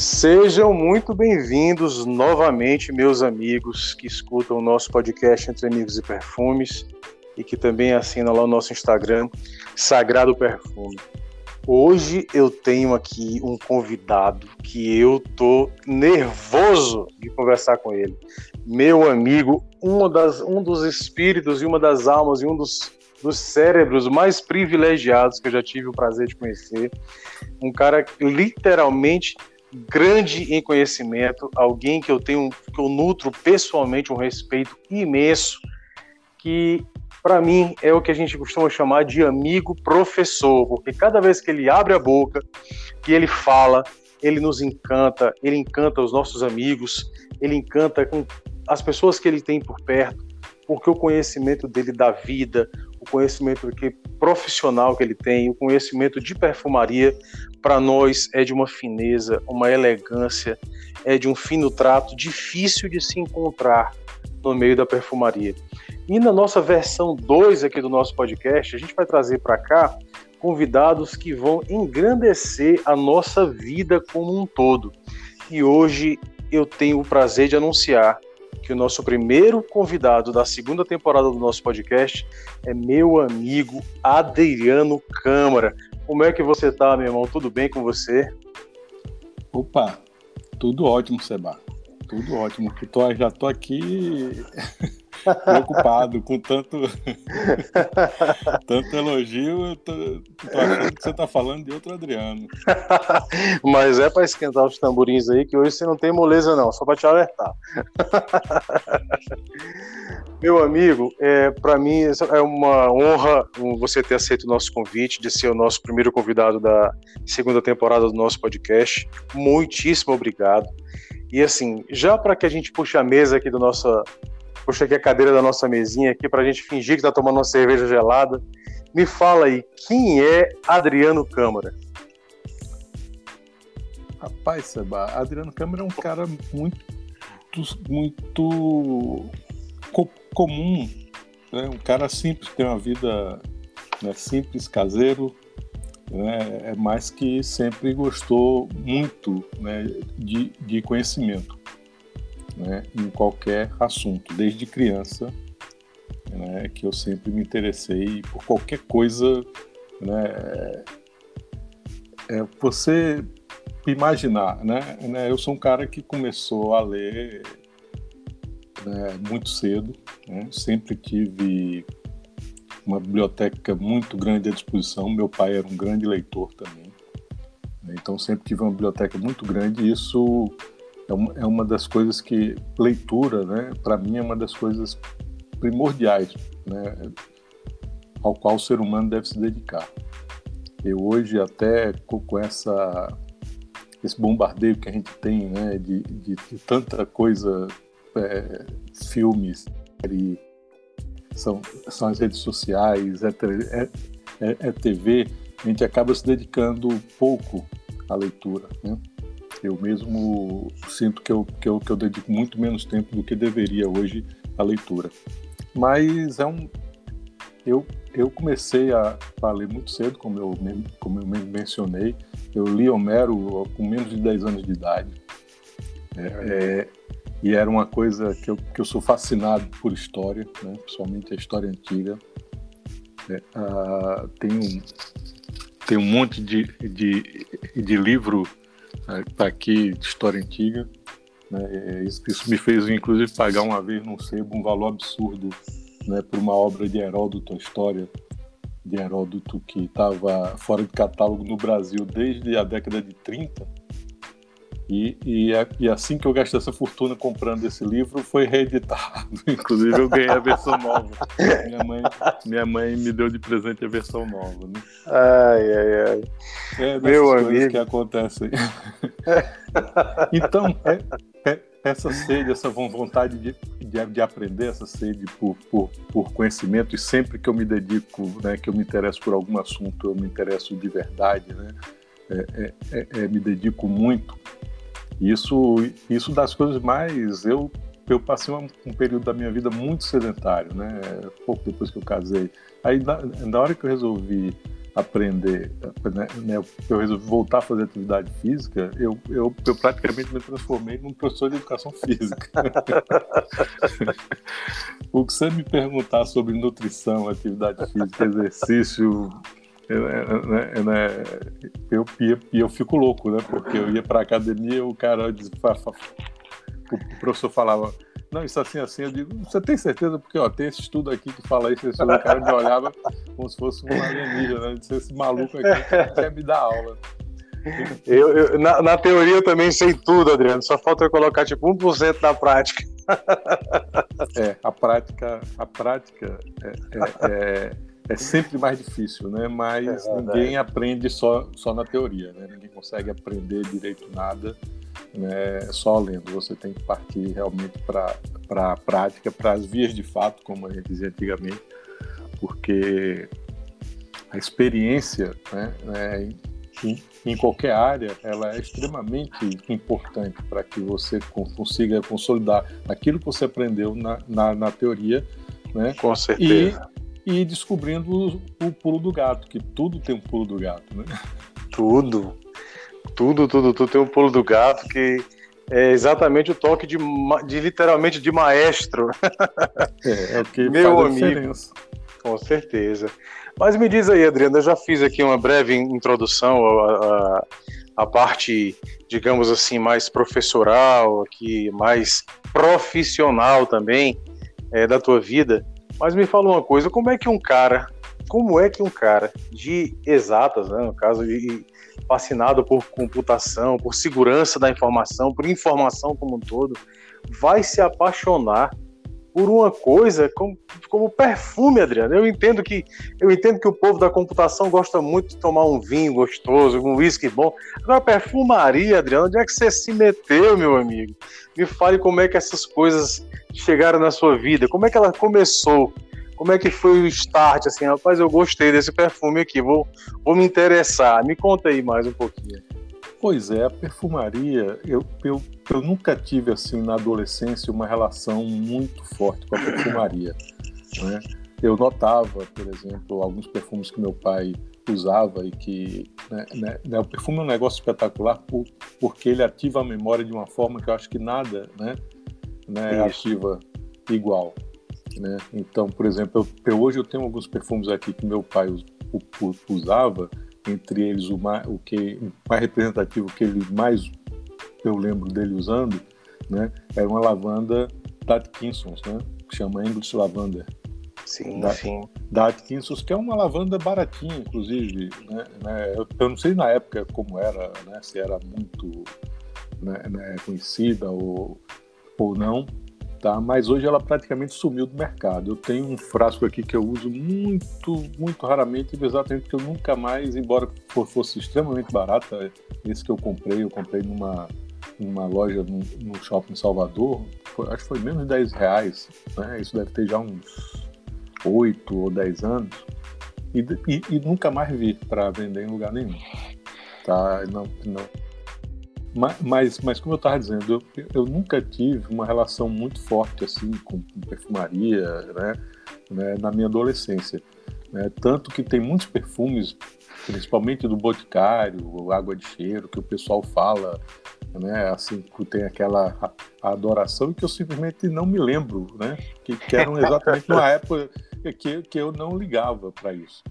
Sejam muito bem-vindos novamente, meus amigos que escutam o nosso podcast Entre Amigos e Perfumes e que também assinam lá o nosso Instagram, Sagrado Perfume. Hoje eu tenho aqui um convidado que eu tô nervoso de conversar com ele. Meu amigo, uma das, um dos espíritos e uma das almas e um dos, dos cérebros mais privilegiados que eu já tive o prazer de conhecer. Um cara literalmente grande em conhecimento, alguém que eu tenho, que eu nutro pessoalmente um respeito imenso, que para mim é o que a gente costuma chamar de amigo professor, porque cada vez que ele abre a boca, que ele fala, ele nos encanta, ele encanta os nossos amigos, ele encanta com as pessoas que ele tem por perto, porque o conhecimento dele da vida, o conhecimento que profissional que ele tem, o conhecimento de perfumaria, para nós é de uma fineza, uma elegância, é de um fino trato difícil de se encontrar no meio da perfumaria. E na nossa versão 2 aqui do nosso podcast, a gente vai trazer para cá convidados que vão engrandecer a nossa vida como um todo. E hoje eu tenho o prazer de anunciar que o nosso primeiro convidado da segunda temporada do nosso podcast é meu amigo Adriano Câmara. Como é que você tá, meu irmão? Tudo bem com você? Opa, tudo ótimo, Seba. Tudo ótimo. Tô, já tô aqui preocupado com tanto, tanto elogio. Eu tô, tô, achando que você tá falando de outro Adriano. Mas é para esquentar os tamborins aí, que hoje você não tem moleza, não, só para te alertar. Meu amigo, é, para mim é uma honra você ter aceito o nosso convite de ser o nosso primeiro convidado da segunda temporada do nosso podcast. Muitíssimo obrigado. E assim, já para que a gente puxe a mesa aqui do nosso puxa aqui a cadeira da nossa mesinha aqui para a gente fingir que está tomando uma cerveja gelada. Me fala aí, quem é Adriano Câmara? Rapaz, Seba, Adriano Câmara é um cara muito, muito co comum, né? um cara simples, tem uma vida né, simples, caseiro, né? é mais que sempre gostou muito né, de, de conhecimento né, em qualquer assunto, desde criança, né, que eu sempre me interessei por qualquer coisa. Né, é, é você imaginar, né, né, Eu sou um cara que começou a ler né, muito cedo, né, sempre tive uma biblioteca muito grande à disposição. Meu pai era um grande leitor também, né, então sempre tive uma biblioteca muito grande. E isso é uma, é das coisas que leitura, né, para mim é uma das coisas primordiais, né, ao qual o ser humano deve se dedicar. Eu hoje até com essa esse bombardeio que a gente tem, né, de, de, de tanta coisa, é, filmes, série, são, são as redes sociais, é, é, é, é TV, a gente acaba se dedicando pouco à leitura, né? Eu mesmo sinto que eu, que eu, que eu dedico muito menos tempo do que deveria hoje à leitura. Mas é um. Eu, eu comecei a, a ler muito cedo, como eu, como eu mencionei. Eu li Homero com menos de 10 anos de idade. É, é, e era uma coisa que eu, que eu sou fascinado por história, né? principalmente a história antiga. É, tem, um, tem um monte de, de, de livro Está aqui de história antiga. Né? Isso, isso, me fez, inclusive, pagar uma vez num sebo um valor absurdo né, por uma obra de Heródoto, a história de Heródoto, que estava fora de catálogo no Brasil desde a década de 30 e, e, e, assim que eu gastei essa fortuna comprando esse livro, foi reeditado. Inclusive, eu ganhei a versão nova. Minha mãe, minha mãe me deu de presente a versão nova. Né? Ai, ai, ai. É Meu amigo. que acontecem. então, é, é, essa sede, essa vontade de, de, de, aprender, essa sede por, por, por conhecimento, e sempre que eu me dedico, né, que eu me interesso por algum assunto, eu me interesso de verdade, né? É, é, é, é me dedico muito isso, isso das coisas mais. Eu, eu passei um, um período da minha vida muito sedentário, né? Pouco depois que eu casei. Aí, na, na hora que eu resolvi aprender, né, né, eu resolvi voltar a fazer atividade física, eu, eu, eu praticamente me transformei num professor de educação física. o que você me perguntar sobre nutrição, atividade física, exercício, eu, eu, eu fico louco, né? Porque eu ia para academia, o cara dizia, o professor falava não, isso assim, assim, eu digo, você tem certeza? Porque, ó, tem esse estudo aqui que fala isso, esse o cara me olhava como se fosse um alienígena, né? Disse, esse maluco aqui quer me dar aula. Eu, eu na, na, teoria eu também sei tudo, Adriano, só falta eu colocar tipo 1% da prática. É, a prática, a prática é, é, é, é sempre mais difícil, né? Mas é ninguém aprende só, só na teoria, né? Ninguém consegue aprender direito nada né, só lendo. Você tem que partir realmente para a prática, para as vias de fato, como a gente dizia antigamente, porque a experiência né, é, em, em, qualquer área ela é extremamente importante para que você consiga consolidar aquilo que você aprendeu na, na, na teoria. Né, Com certeza. E, descobrindo o, o pulo do gato, que tudo tem um pulo do gato. Né? Tudo, tudo, tudo, tudo tem um pulo do gato que é exatamente o toque de, de literalmente de maestro. É, é o que Meu amigo. Diferença. Com certeza. Mas me diz aí, Adriano, eu já fiz aqui uma breve introdução à, à, parte, digamos assim, mais professoral, aqui, mais profissional também é, da tua vida. Mas me fala uma coisa, como é que um cara, como é que um cara de exatas, né, no caso de fascinado por computação, por segurança da informação, por informação como um todo, vai se apaixonar por uma coisa como, como perfume, Adriano. Eu entendo que eu entendo que o povo da computação gosta muito de tomar um vinho gostoso, um whisky bom. Agora, perfumaria, Adriano, onde é que você se meteu, meu amigo? Me fale como é que essas coisas chegaram na sua vida, como é que ela começou como é que foi o start? Assim, rapaz, eu gostei desse perfume aqui, vou, vou me interessar. Me conta aí mais um pouquinho. Pois é, a perfumaria, eu, eu, eu nunca tive, assim, na adolescência, uma relação muito forte com a perfumaria. Né? Eu notava, por exemplo, alguns perfumes que meu pai usava e que né, né, né o perfume é um negócio espetacular por, porque ele ativa a memória de uma forma que eu acho que nada né, né ativa igual. Né? Então, por exemplo, eu, eu, hoje eu tenho alguns perfumes aqui que meu pai usava, entre eles o, mais, o que o mais representativo que ele mais eu lembro dele usando, né? Era uma lavanda da Atkinsons, né? Que chama English Lavender. Sim, da, sim. Da Atkinsons, que é uma lavanda baratinha, inclusive, né? né? Eu, eu, não sei na época como era, né? Se era muito né, né, conhecida ou, ou não, tá? Mas hoje ela praticamente sumiu do mercado. Eu tenho um frasco aqui que eu uso muito, muito raramente, exatamente porque eu nunca mais, embora fosse extremamente barata, esse que eu comprei, eu comprei numa, numa loja no, shopping em Salvador, foi, acho que foi menos de 10 reais, né? Isso deve ter já uns 8 ou 10 anos. E, e, e nunca mais vi para vender em lugar nenhum. Tá? Não, não, mas, mas como eu estava dizendo, eu, eu nunca tive uma relação muito forte assim com, com perfumaria, né, né, na minha adolescência. Né, tanto que tem muitos perfumes, principalmente do Boticário, Água de Cheiro, que o pessoal fala, né, assim, tem aquela adoração que eu simplesmente não me lembro, né, que, que eram exatamente uma época que, que eu não ligava para isso.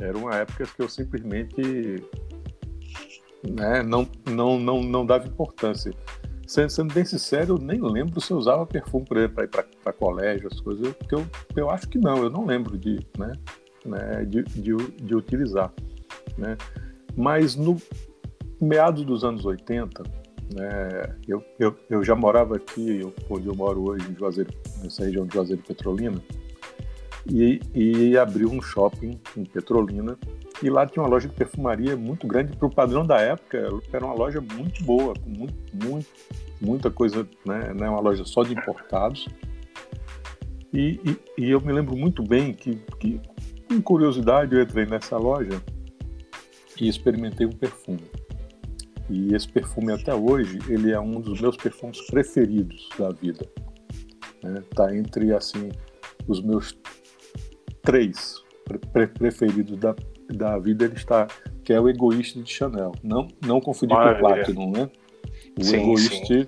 Eram épocas que eu simplesmente né, não, não, não, não dava importância. Sendo, sendo bem sincero, eu nem lembro se eu usava perfume para ir para colégio, as coisas, porque eu, eu acho que não, eu não lembro de, né, né, de, de, de utilizar. Né? Mas no meados dos anos 80, né, eu, eu, eu já morava aqui, eu, onde eu moro hoje, em Juazeiro, nessa região de Juazeiro Petrolina, e, e abriu um shopping em Petrolina e lá tinha uma loja de perfumaria muito grande para o padrão da época. Era uma loja muito boa, com muito, muito, muita coisa, né? Não é uma loja só de importados. E, e, e, eu me lembro muito bem que, que, com curiosidade, eu entrei nessa loja e experimentei um perfume. E esse perfume até hoje, ele é um dos meus perfumes preferidos da vida. Está né? entre, assim, os meus três pre preferidos da, da vida ele está que é o egoísta de Chanel. Não, não confundir com o Platinum, né? O sim, egoísta sim.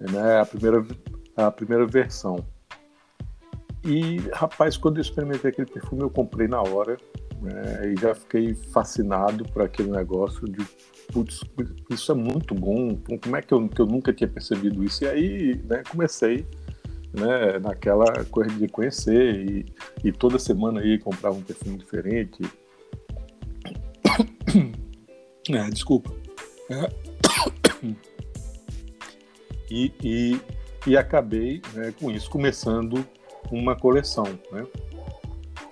Né, a primeira a primeira versão. E rapaz, quando eu experimentei aquele perfume, eu comprei na hora né, e já fiquei fascinado por aquele negócio de putz, isso é muito bom. Como é que eu, que eu nunca tinha percebido isso? E aí, né, comecei né, naquela coisa de conhecer e, e toda semana aí comprava um perfume diferente. É, desculpa. É. E, e, e, acabei né, com isso, começando uma coleção. Né?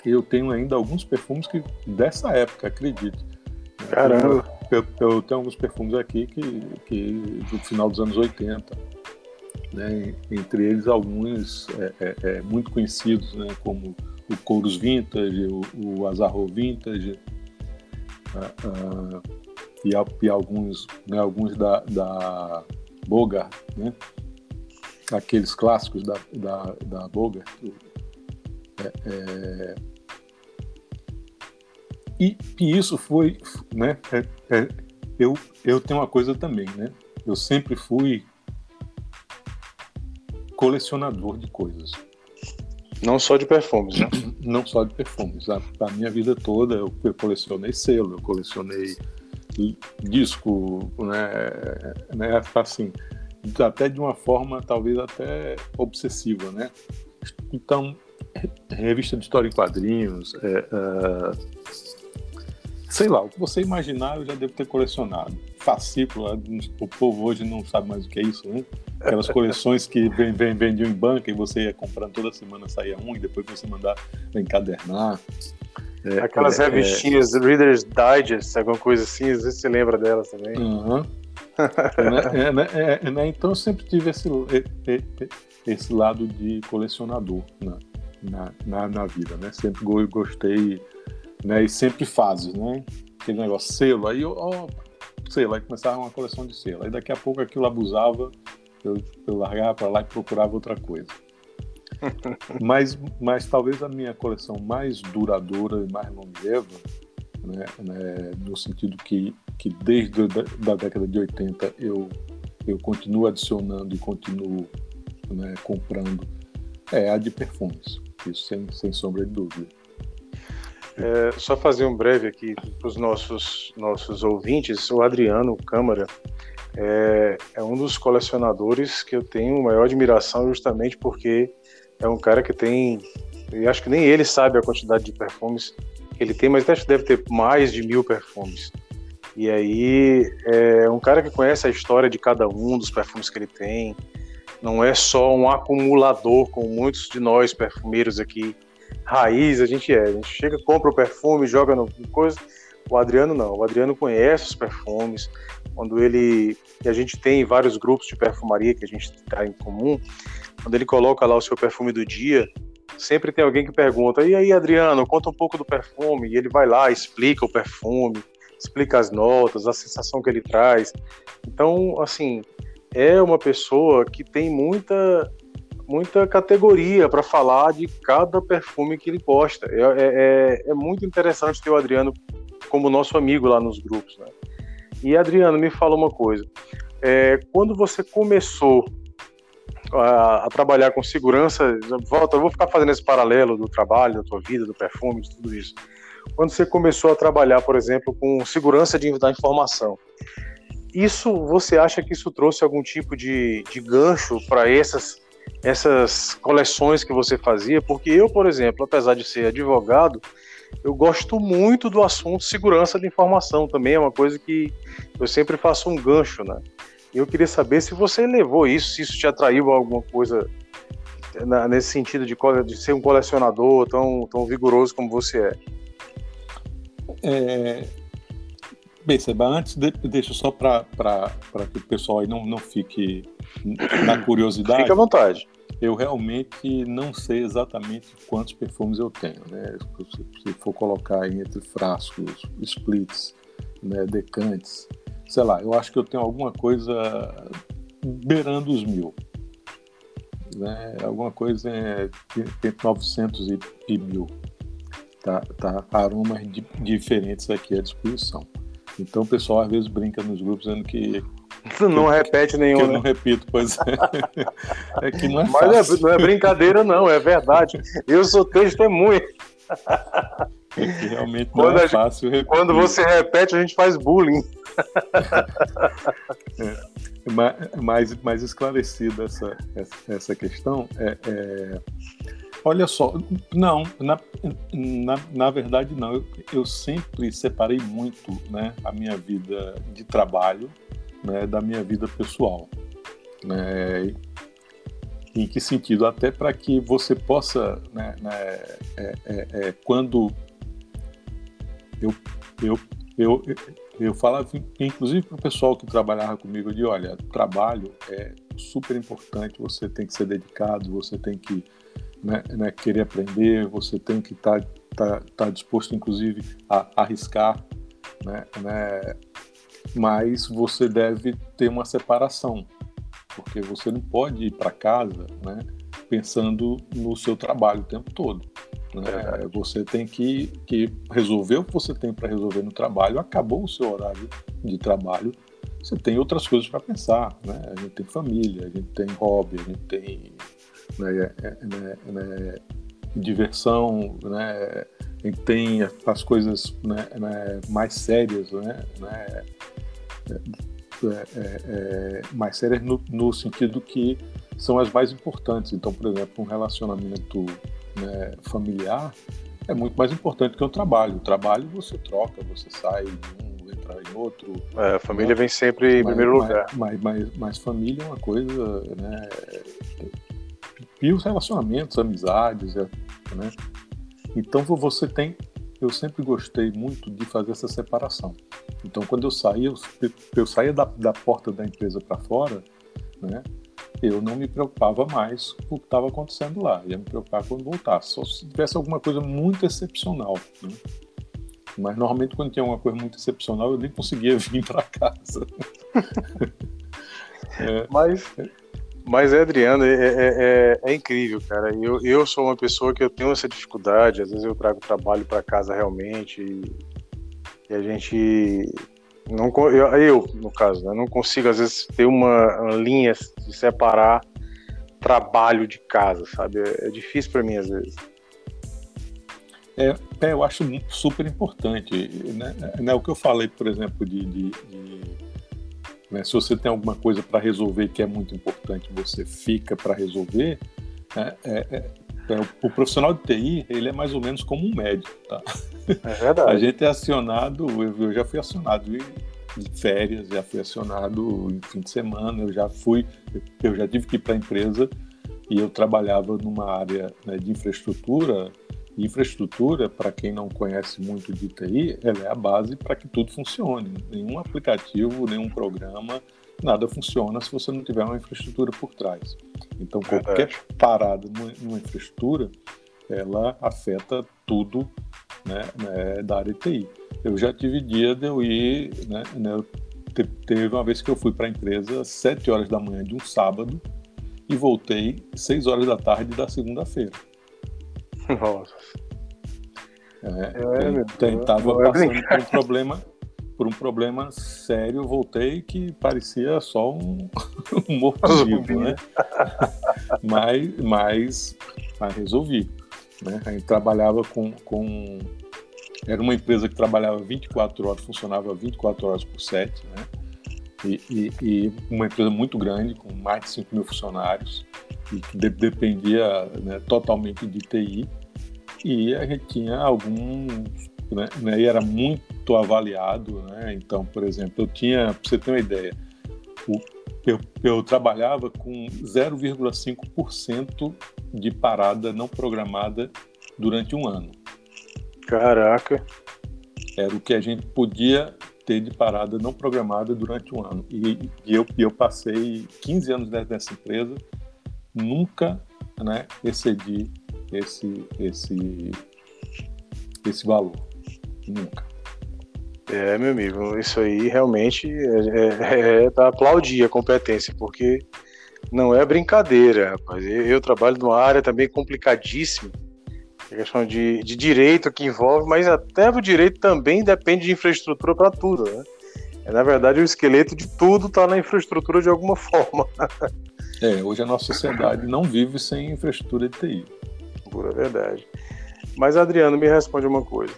Eu tenho ainda alguns perfumes que dessa época, acredito. Caramba! Eu, eu, tenho alguns perfumes aqui que, que do final dos anos 80 né? entre eles alguns é, é, é, muito conhecidos, né? como o Couros Vintage, o, o Azarro Vintage, e, e, alguns, né, alguns da, da Bogart, né? aqueles clássicos da, da, da Bogart. É, é, e, e, isso foi, né? É, é, eu, eu tenho uma coisa também, né? Eu sempre fui colecionador de coisas. Não só de perfumes, né? Não só de perfumes. A, a minha vida toda eu, eu, colecionei selo, eu colecionei disco, né, né? Assim, até de uma forma talvez até obsessiva, né? Então, revista de história em quadrinhos, é, é, sei lá, o que você imaginar eu já devo ter colecionado. Fascículo, o povo hoje não sabe mais o que é isso, né? Aquelas coleções que vendiam em banca e você ia comprando toda semana, saía um e depois você mandar encadernar. É, Aquelas é, revistinhas, é... Reader's Digest, alguma coisa assim, às vezes você lembra delas também. Uhum. é, né, é, né, então eu sempre tive esse, esse lado de colecionador na, na, na, na vida, né? Sempre gostei, né? E sempre fases, né? Aquele negócio, selo, aí eu, ó, selo, aí começava uma coleção de selo. Aí daqui a pouco aquilo abusava eu, eu largava para lá e procurava outra coisa. mas, mas talvez a minha coleção mais duradoura e mais longeva, né, né, no sentido que, que desde da, da década de 80 eu, eu continuo adicionando e continuo né, comprando, é a de perfumes. Isso sem, sem sombra de dúvida. É, só fazer um breve aqui para os nossos, nossos ouvintes. O Adriano Câmara é, é um dos colecionadores que eu tenho maior admiração justamente porque é um cara que tem, eu acho que nem ele sabe a quantidade de perfumes que ele tem, mas acho que deve ter mais de mil perfumes. E aí é um cara que conhece a história de cada um dos perfumes que ele tem. Não é só um acumulador, como muitos de nós perfumeiros aqui, raiz a gente é. A gente chega, compra o perfume, joga no coisa. O Adriano não. O Adriano conhece os perfumes, quando ele e a gente tem vários grupos de perfumaria que a gente está em comum, quando ele coloca lá o seu perfume do dia, sempre tem alguém que pergunta: "E aí, Adriano, conta um pouco do perfume?" E ele vai lá, explica o perfume, explica as notas, a sensação que ele traz. Então, assim, é uma pessoa que tem muita muita categoria para falar de cada perfume que ele posta. É, é, é, é muito interessante ter o Adriano como nosso amigo lá nos grupos, né? E Adriano, me fala uma coisa. É, quando você começou a, a, trabalhar com segurança, volta, eu vou ficar fazendo esse paralelo do trabalho, da tua vida, do perfume, de tudo isso. Quando você começou a trabalhar, por exemplo, com segurança de, da informação, isso você acha que isso trouxe algum tipo de, de gancho para essas essas coleções que você fazia? Porque eu, por exemplo, apesar de ser advogado, eu gosto muito do assunto segurança de informação também, é uma coisa que eu sempre faço um gancho, né? Eu queria saber se você levou isso, se isso te atraiu alguma coisa na, nesse sentido de, de, ser um colecionador tão, tão vigoroso como você é. é... Bem, Seba, antes, de, deixa só para que o pessoal aí não, não fique na curiosidade. Fique à vontade eu realmente não sei exatamente quantos perfumes eu tenho, né? Se for colocar entre frascos, splits, né, decantes, sei lá, eu acho que eu tenho alguma coisa beirando os mil. Né? Alguma coisa entre 900 e, e mil. tá, tá aromas di diferentes aqui à disposição. Então o pessoal às vezes brinca nos grupos dizendo que. Não que, repete nenhum. Que eu né? não repito, pois é. é que não é Mas é, não é brincadeira, não, é verdade. Eu sou testemunha. É que realmente não quando é fácil repetir. Quando você repete, a gente faz bullying. é, mais, mais esclarecida essa, essa questão, é, é, olha só, não, na, na, na verdade não, eu, eu, sempre separei muito né, a minha vida de trabalho né, da minha vida pessoal. Né, em que sentido? Até para que você possa, né, né, é, é, é, quando eu, eu, eu, eu falava, inclusive para o pessoal que trabalhava comigo, disse, olha, trabalho é super importante, você tem que ser dedicado, você tem que né, né, querer aprender, você tem que estar tá, tá, tá disposto, inclusive, a, arriscar, né, né, mas você deve ter uma separação, porque você não pode ir para casa né, pensando no seu trabalho o tempo todo. Né? Você tem que, que resolver o que você tem para resolver no trabalho, acabou o seu horário de trabalho, você tem outras coisas para pensar. Né? A gente tem família, a gente tem hobby, a gente tem né, é, é, né, né, diversão, né? a gente tem as coisas né, né mais sérias, né? né é, é, é, mais sérias no, no sentido que são as mais importantes. Então, por exemplo, um relacionamento né, familiar é muito mais importante que o trabalho. O trabalho você troca, você sai de um, entra em outro. É, a família né? vem sempre em mas, primeiro lugar. Mas, mas, mas, família é uma coisa, né? E os relacionamentos, amizades, é, né? Então você tem. Eu sempre gostei muito de fazer essa separação. Então quando eu saía, eu, eu saía da, da porta da empresa para fora, né? eu não me preocupava mais com o que estava acontecendo lá. Ia me preocupar quando voltasse. Só se tivesse alguma coisa muito excepcional. Né? Mas normalmente quando tinha alguma coisa muito excepcional, eu nem conseguia vir para casa. é, mas, mas Adriano, é, é, é, é, incrível, cara. Eu, eu sou uma pessoa que eu tenho essa dificuldade. Às vezes eu trago trabalho para casa realmente e, e a gente não, eu, eu, no caso, né, não consigo às vezes ter uma, uma, linha de separar trabalho de casa, sabe? É, é difícil para mim às vezes. É, é, eu acho super importante. Né? É, o que eu falei, por exemplo, de, de, de né, se você tem alguma coisa para resolver que é muito importante, você fica para resolver. Né? É, é, é, o profissional de TI, ele é mais ou menos como um médico, tá? É verdade. A gente é acionado, eu já fui acionado de férias, já fui acionado em fim de semana, eu já fui, eu já tive que ir para a empresa e eu trabalhava numa área né, de infraestrutura. Infraestrutura, para quem não conhece muito de TI, ela é a base para que tudo funcione. Nenhum aplicativo, nenhum programa, nada funciona se você não tiver uma infraestrutura por trás. Então, qualquer parada numa infraestrutura, ela afeta tudo né, né, da área de TI. Eu já tive dia de eu ir, né, né teve uma vez que eu fui para a empresa às 7 horas da manhã de um sábado e voltei 6 horas da tarde da segunda-feira. Nossa. É, é, tentava é passando por um problema por um problema sério, voltei que parecia só um, um morto-vivo, né? mas, mas, mas resolvi. Né? A gente trabalhava com, com. Era uma empresa que trabalhava 24 horas, funcionava 24 horas por 7, né? E, e, e, uma empresa muito grande, com mais de 5 mil funcionários, e que de, dependia né, totalmente de TI. E a gente tinha alguns né, né, e era muito avaliado, né? Então, por exemplo, eu tinha, para você ter uma ideia, o, eu, eu trabalhava com 0,5% de parada não programada durante um ano. Caraca! Era o que a gente podia ter de parada não programada durante um ano. E, e eu, eu passei 15 anos nessa empresa, nunca né, excedi esse, esse, esse valor. Nunca. É, meu amigo, isso aí realmente é, é, é para aplaudir a competência, porque não é brincadeira, rapaz. Eu, eu trabalho numa área também complicadíssima, É questão de, de direito que envolve, mas até o direito também depende de infraestrutura para tudo, né? É, na verdade, o esqueleto de tudo está na infraestrutura de alguma forma. é, hoje a nossa sociedade não vive sem infraestrutura de TI. Pura verdade. Mas, Adriano, me responde uma coisa.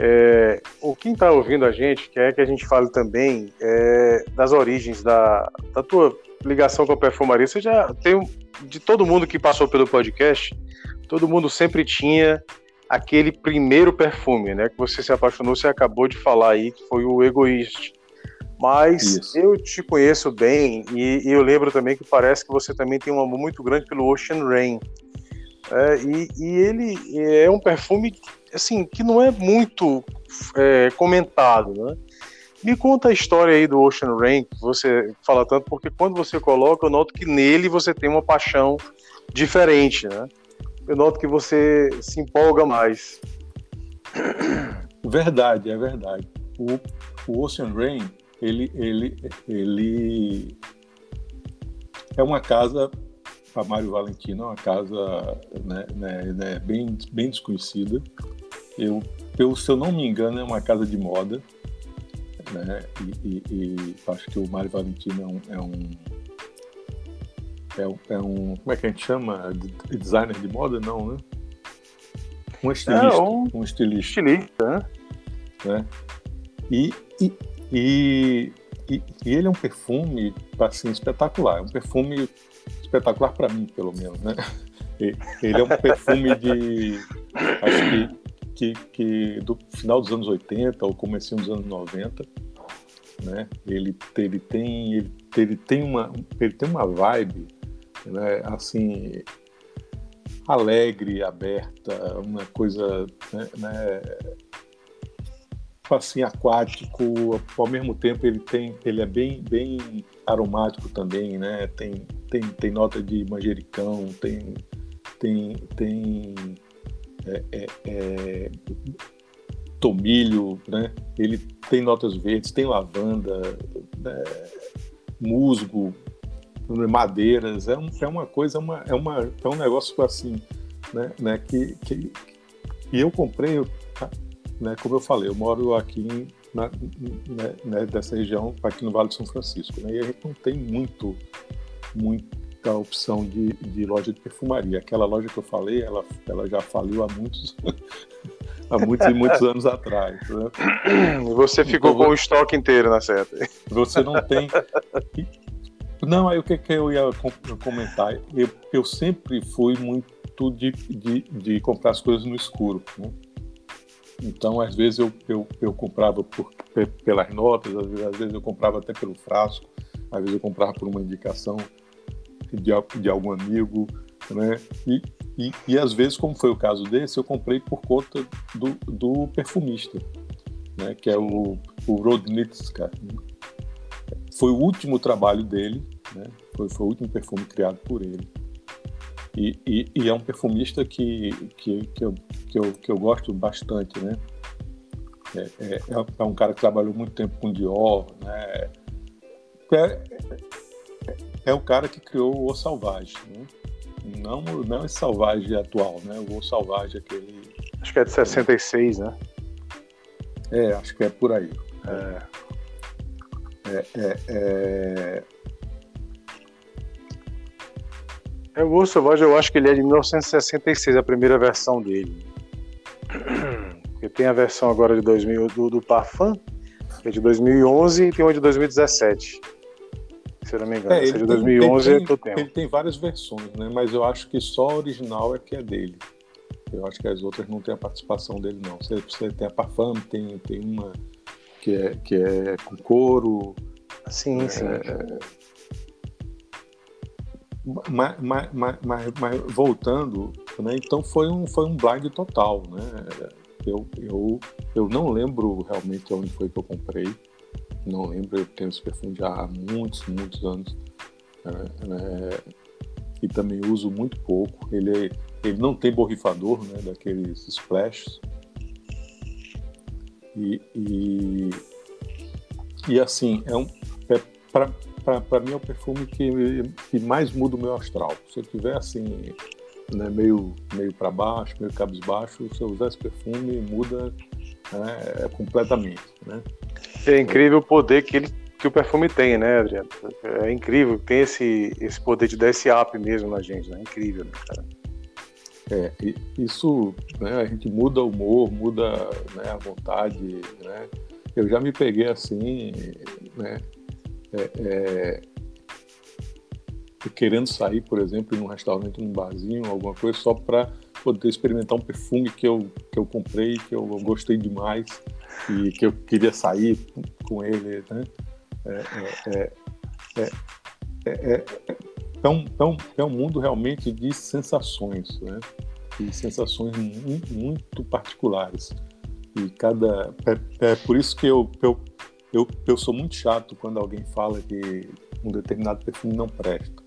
É, o quem está ouvindo a gente quer que a gente fale também é, das origens da, da tua ligação com a perfumaria. Você já tem de todo mundo que passou pelo podcast, todo mundo sempre tinha aquele primeiro perfume, né? Que você se apaixonou, você acabou de falar aí, que foi o Egoist. Mas Isso. eu te conheço bem e, e, eu lembro também que parece que você também tem um amor muito grande pelo Ocean Rain. É, e, e, ele é um perfume assim que não é muito é, comentado, né? Me conta a história aí do Ocean Rain, que você fala tanto, porque quando você coloca, eu noto que nele você tem uma paixão diferente, né? Eu noto que você se empolga mais. Verdade, é verdade. O, o Ocean Rain, ele, ele, ele é uma casa Mário Valentino, é uma casa né, né, né, bem, bem desconhecida. Eu, eu, se eu não me engano, é uma casa de moda. Né, e, e, e acho que o Mário Valentino é um, é um é, é, um. Como é que a gente chama? Designer de moda? Não, né? Um estilista. É um, um estilista. Estilista, né? né? E, e, e, e, ele é um perfume assim, espetacular. É um perfume espetacular para mim, pelo menos, né? Ele é um perfume de. Acho que, que, que do final dos anos 80 ou começo dos anos 90. Né? Ele, ele, tem, ele, ele, tem uma, ele tem uma vibe né? assim alegre, aberta, uma coisa né, né, assim aquático, ao mesmo tempo ele tem, ele é bem, bem aromático também, né? Tem, tem, tem nota de manjericão, tem, tem, tem é, é, é, tomilho, né? Ele tem notas verdes, tem lavanda, né? musgo, madeiras, é, um, é uma coisa, é uma, é, uma, é um negócio assim, né, né que, que eu comprei, né, como eu falei, eu moro aqui na, né, né, dessa região, aqui no Vale de São Francisco, né, e a gente não tem muito, muita opção de, de loja de perfumaria. Aquela loja que eu falei, ela, ela já faliu há muitos há muitos e muitos anos atrás. Né? Você ficou então, com o estoque inteiro na seta. Você não tem. Não, aí o que, que eu ia comentar? Eu, eu sempre fui muito de, de, de comprar as coisas no escuro. Né? Então, às vezes, eu, eu, eu comprava por, pelas notas, às vezes, às vezes eu comprava até pelo frasco, às vezes eu comprava por uma indicação de, de algum amigo, né? E, e, e, às vezes, como foi o caso desse, eu comprei por conta do, do perfumista, né? Que é o, o Rodnitska, foi o último trabalho dele, né? foi, foi o último perfume criado por ele. E, e, e é um perfumista que, que, que, eu, que, eu, que eu gosto bastante, né? É, é, é, um cara que trabalhou muito tempo com Dior, né? É, é, é o cara que criou o O Salvage, né? Não, não esse Salvage atual, né? O O Salvage, aquele... Acho que é de 66, né? É, acho que é por aí. É. É, é, é... é o Urso Selvagem, eu acho que ele é de 1966, a primeira versão dele. Porque tem a versão agora de 2000 do, do Parfum, que é de 2011, e tem uma de 2017. Se eu não me engano. É, ele de 2011 tem, tem, Ele tem várias versões, né? Mas eu acho que só a original é que é dele. Eu acho que as outras não tem a participação dele, não. Você, você tem a Parfum, tem, tem uma que é, que é com couro. Sim, é, sim. Mas, mas, mas, mas, voltando, né, então foi um, foi um blind total. Né? Eu, eu, eu não lembro realmente onde foi que eu comprei. Não lembro, eu tenho esse perfume já há muitos, muitos anos. É, e também uso muito pouco. Ele, ele não tem borrifador, né, daqueles splashes. E, e, e assim, é um, é, para mim é o perfume que, que mais muda o meu astral. Se eu tiver assim, né, meio, meio para baixo, meio cabisbaixo, se eu usar esse perfume, muda né, completamente. Né? É incrível o poder que, ele, que o perfume tem, né, Adriano? É incrível, tem esse, esse poder de dar esse up mesmo na gente, né? É incrível, né, cara? É, isso, né, a gente muda o humor, muda né, a vontade, né? Eu já me peguei assim, né, é, é, querendo sair, por exemplo, num restaurante, num barzinho, alguma coisa, só para poder experimentar um perfume que eu, que eu comprei, que eu gostei demais e que eu queria sair com ele, né? É, é, é, é, é, um, é, um, é um mundo realmente de sensações, né? E sensações muito, muito particulares. E cada. É, é, por isso que eu, eu, eu, eu sou muito chato quando alguém fala que um determinado perfume não presta.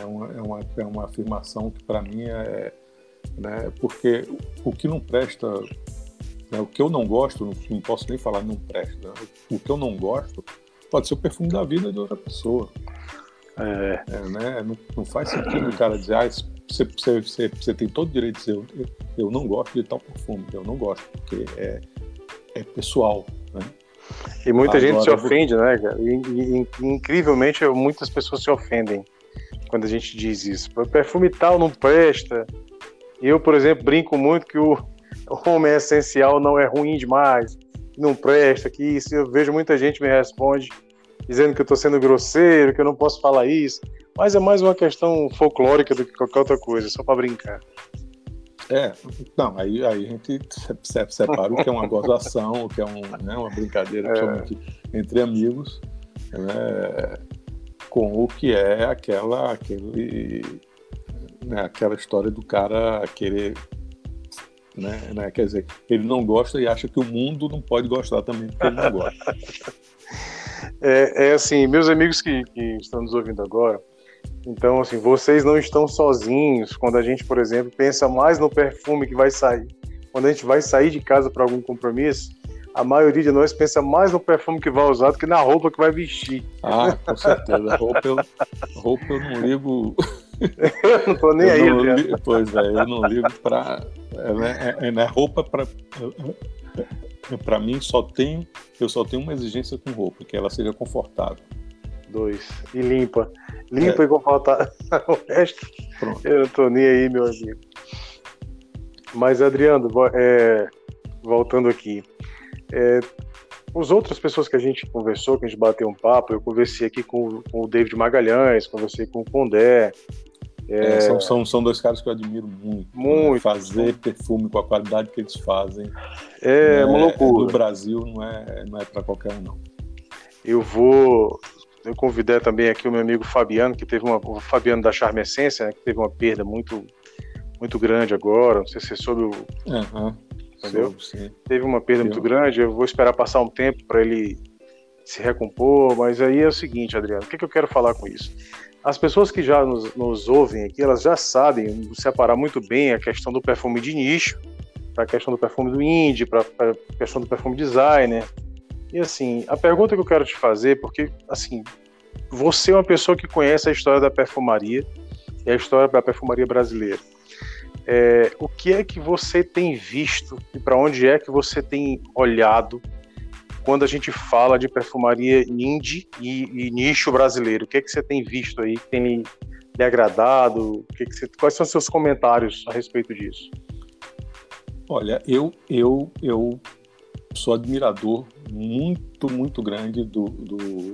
É uma, é uma, é uma afirmação que para mim é. Né, porque o que não presta né, o que eu não gosto, não, não, posso nem falar não presta. Né? O que eu não gosto pode ser o perfume da vida de outra pessoa. É. é né? não, não, faz sentido o cara dizer, ah, você, você, você, você, tem todo o direito de dizer, eu, eu não gosto de tal perfume, eu não gosto, porque é, é pessoal. E muita Agora, gente se ofende, né, cara? E, e, incrivelmente, muitas pessoas se ofendem quando a gente diz isso. O perfume tal não presta. Eu, por exemplo, brinco muito que o, homem é essencial não é ruim demais, não presta, que isso. Eu vejo muita gente me responde dizendo que eu estou sendo grosseiro, que eu não posso falar isso, mas é mais uma questão folclórica do que qualquer outra coisa, só para brincar. É, não, aí, aí a gente separa o que é uma gozação, o que é um, né, uma brincadeira é. entre amigos, né, com o que é aquela, aquele, né, aquela história do cara querer né, né? Quer dizer, ele não gosta e acha que o mundo não pode gostar também porque ele não gosta. é, é, assim, meus amigos que, que estão nos ouvindo agora, então, assim, vocês não estão sozinhos quando a gente, por exemplo, pensa mais no perfume que vai sair. Quando a gente vai sair de casa para algum compromisso, a maioria de nós pensa mais no perfume que vai usar do que na roupa que vai vestir. Ah, com certeza. Roupa eu, roupa eu não ligo. eu não tô nem eu aí, li... Pois é, eu não ligo para é, né, é, é, né, roupa para para mim só tem eu só tenho uma exigência com roupa que ela seja confortável dois e limpa limpa é. e confortável o resto Pronto. eu não tô nem aí meu amigo mas Adriano é, voltando aqui é, os outras pessoas que a gente conversou, que a gente bateu um papo, eu conversei aqui com, com o David Magalhães, conversei com o Pondé, é... É, são, são, são dois caras que eu admiro muito. Né? Muito. Né? Fazer perfume com a qualidade que eles fazem. É, uma loucura. No Brasil não é, não é para qualquer um, não. Eu vou. Eu convidei também aqui o meu amigo Fabiano, que teve uma. O Fabiano da Charme Essência, né, que teve uma perda muito, muito grande agora. Não sei se é sobre o. Uhum. Entendeu? Soube, teve uma perda muito grande. Eu vou esperar passar um tempo para ele se recompor, mas aí é o seguinte, Adriano, o que, que eu quero falar com isso? As pessoas que já nos, nos ouvem aqui, elas já sabem separar muito bem a questão do perfume de nicho, para a questão do perfume do indie, para a questão do perfume designer. E assim, a pergunta que eu quero te fazer, porque assim, você é uma pessoa que conhece a história da perfumaria e a história da perfumaria brasileira. É, o que é que você tem visto e para onde é que você tem olhado quando a gente fala de perfumaria indie e, e nicho brasileiro? O que é que você tem visto aí que tem lhe, agradado? O que é que você, quais são seus comentários a respeito disso? Olha, eu, eu, eu sou admirador muito, muito grande do, do,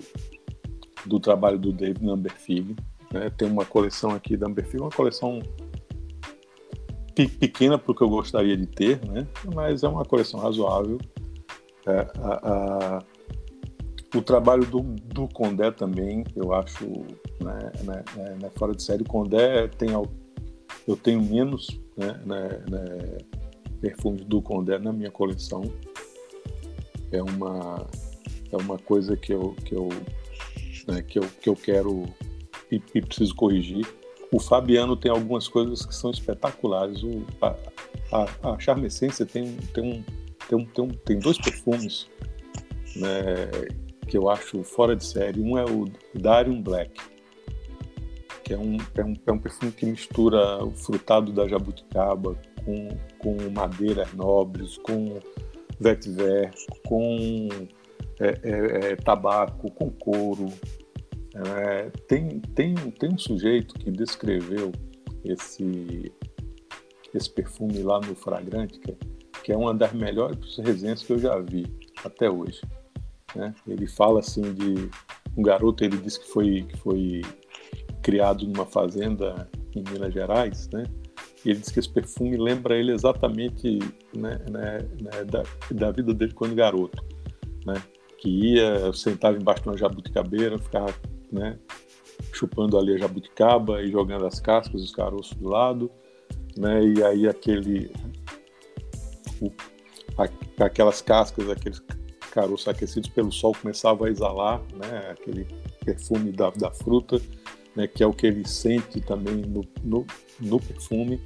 do trabalho do David Numberfield. Né? Tem uma coleção aqui da Numberfield, uma coleção pequena para o que eu gostaria de ter, né? mas é uma coleção razoável. É, a, a, o trabalho do, do Condé também, eu acho, né, né, né, né fora de série. O Condé tem, eu tenho menos né, né, né, perfumes do Condé na minha coleção. É uma, é uma coisa que eu, que eu, né, que eu, que eu quero e, e, preciso corrigir. O Fabiano tem algumas coisas que são espetaculares. O, a, a, a Charme Essência tem, tem um tem, um, tem, um, tem dois perfumes né, que eu acho fora de série. Um é o Darium Black, que que é um, é um, é um perfume que mistura o frutado da jabuticaba com, com madeiras nobres, com vetiver, com é, é, é, tabaco, com couro. É, tem, tem, tem um sujeito que descreveu esse, esse perfume lá no Fragrante, que, é, que é uma das melhores resenhas que eu já vi até hoje. Né? Ele fala assim de um garoto, ele disse que foi, que foi criado numa fazenda em Minas Gerais, né? Ele disse que esse perfume lembra ele exatamente né, né, né, da, da vida dele quando garoto, né? Que ia, sentava embaixo de uma jabuticabeira, ficava né, chupando ali a jabuticaba e jogando as cascas, os caroços do lado, né? E aí aquele o, a, aquelas cascas, aqueles caroços aquecidos pelo sol começavam a exalar? Aquele perfume da, da fruta, né? Que é o que ele sente também no, no, no perfume.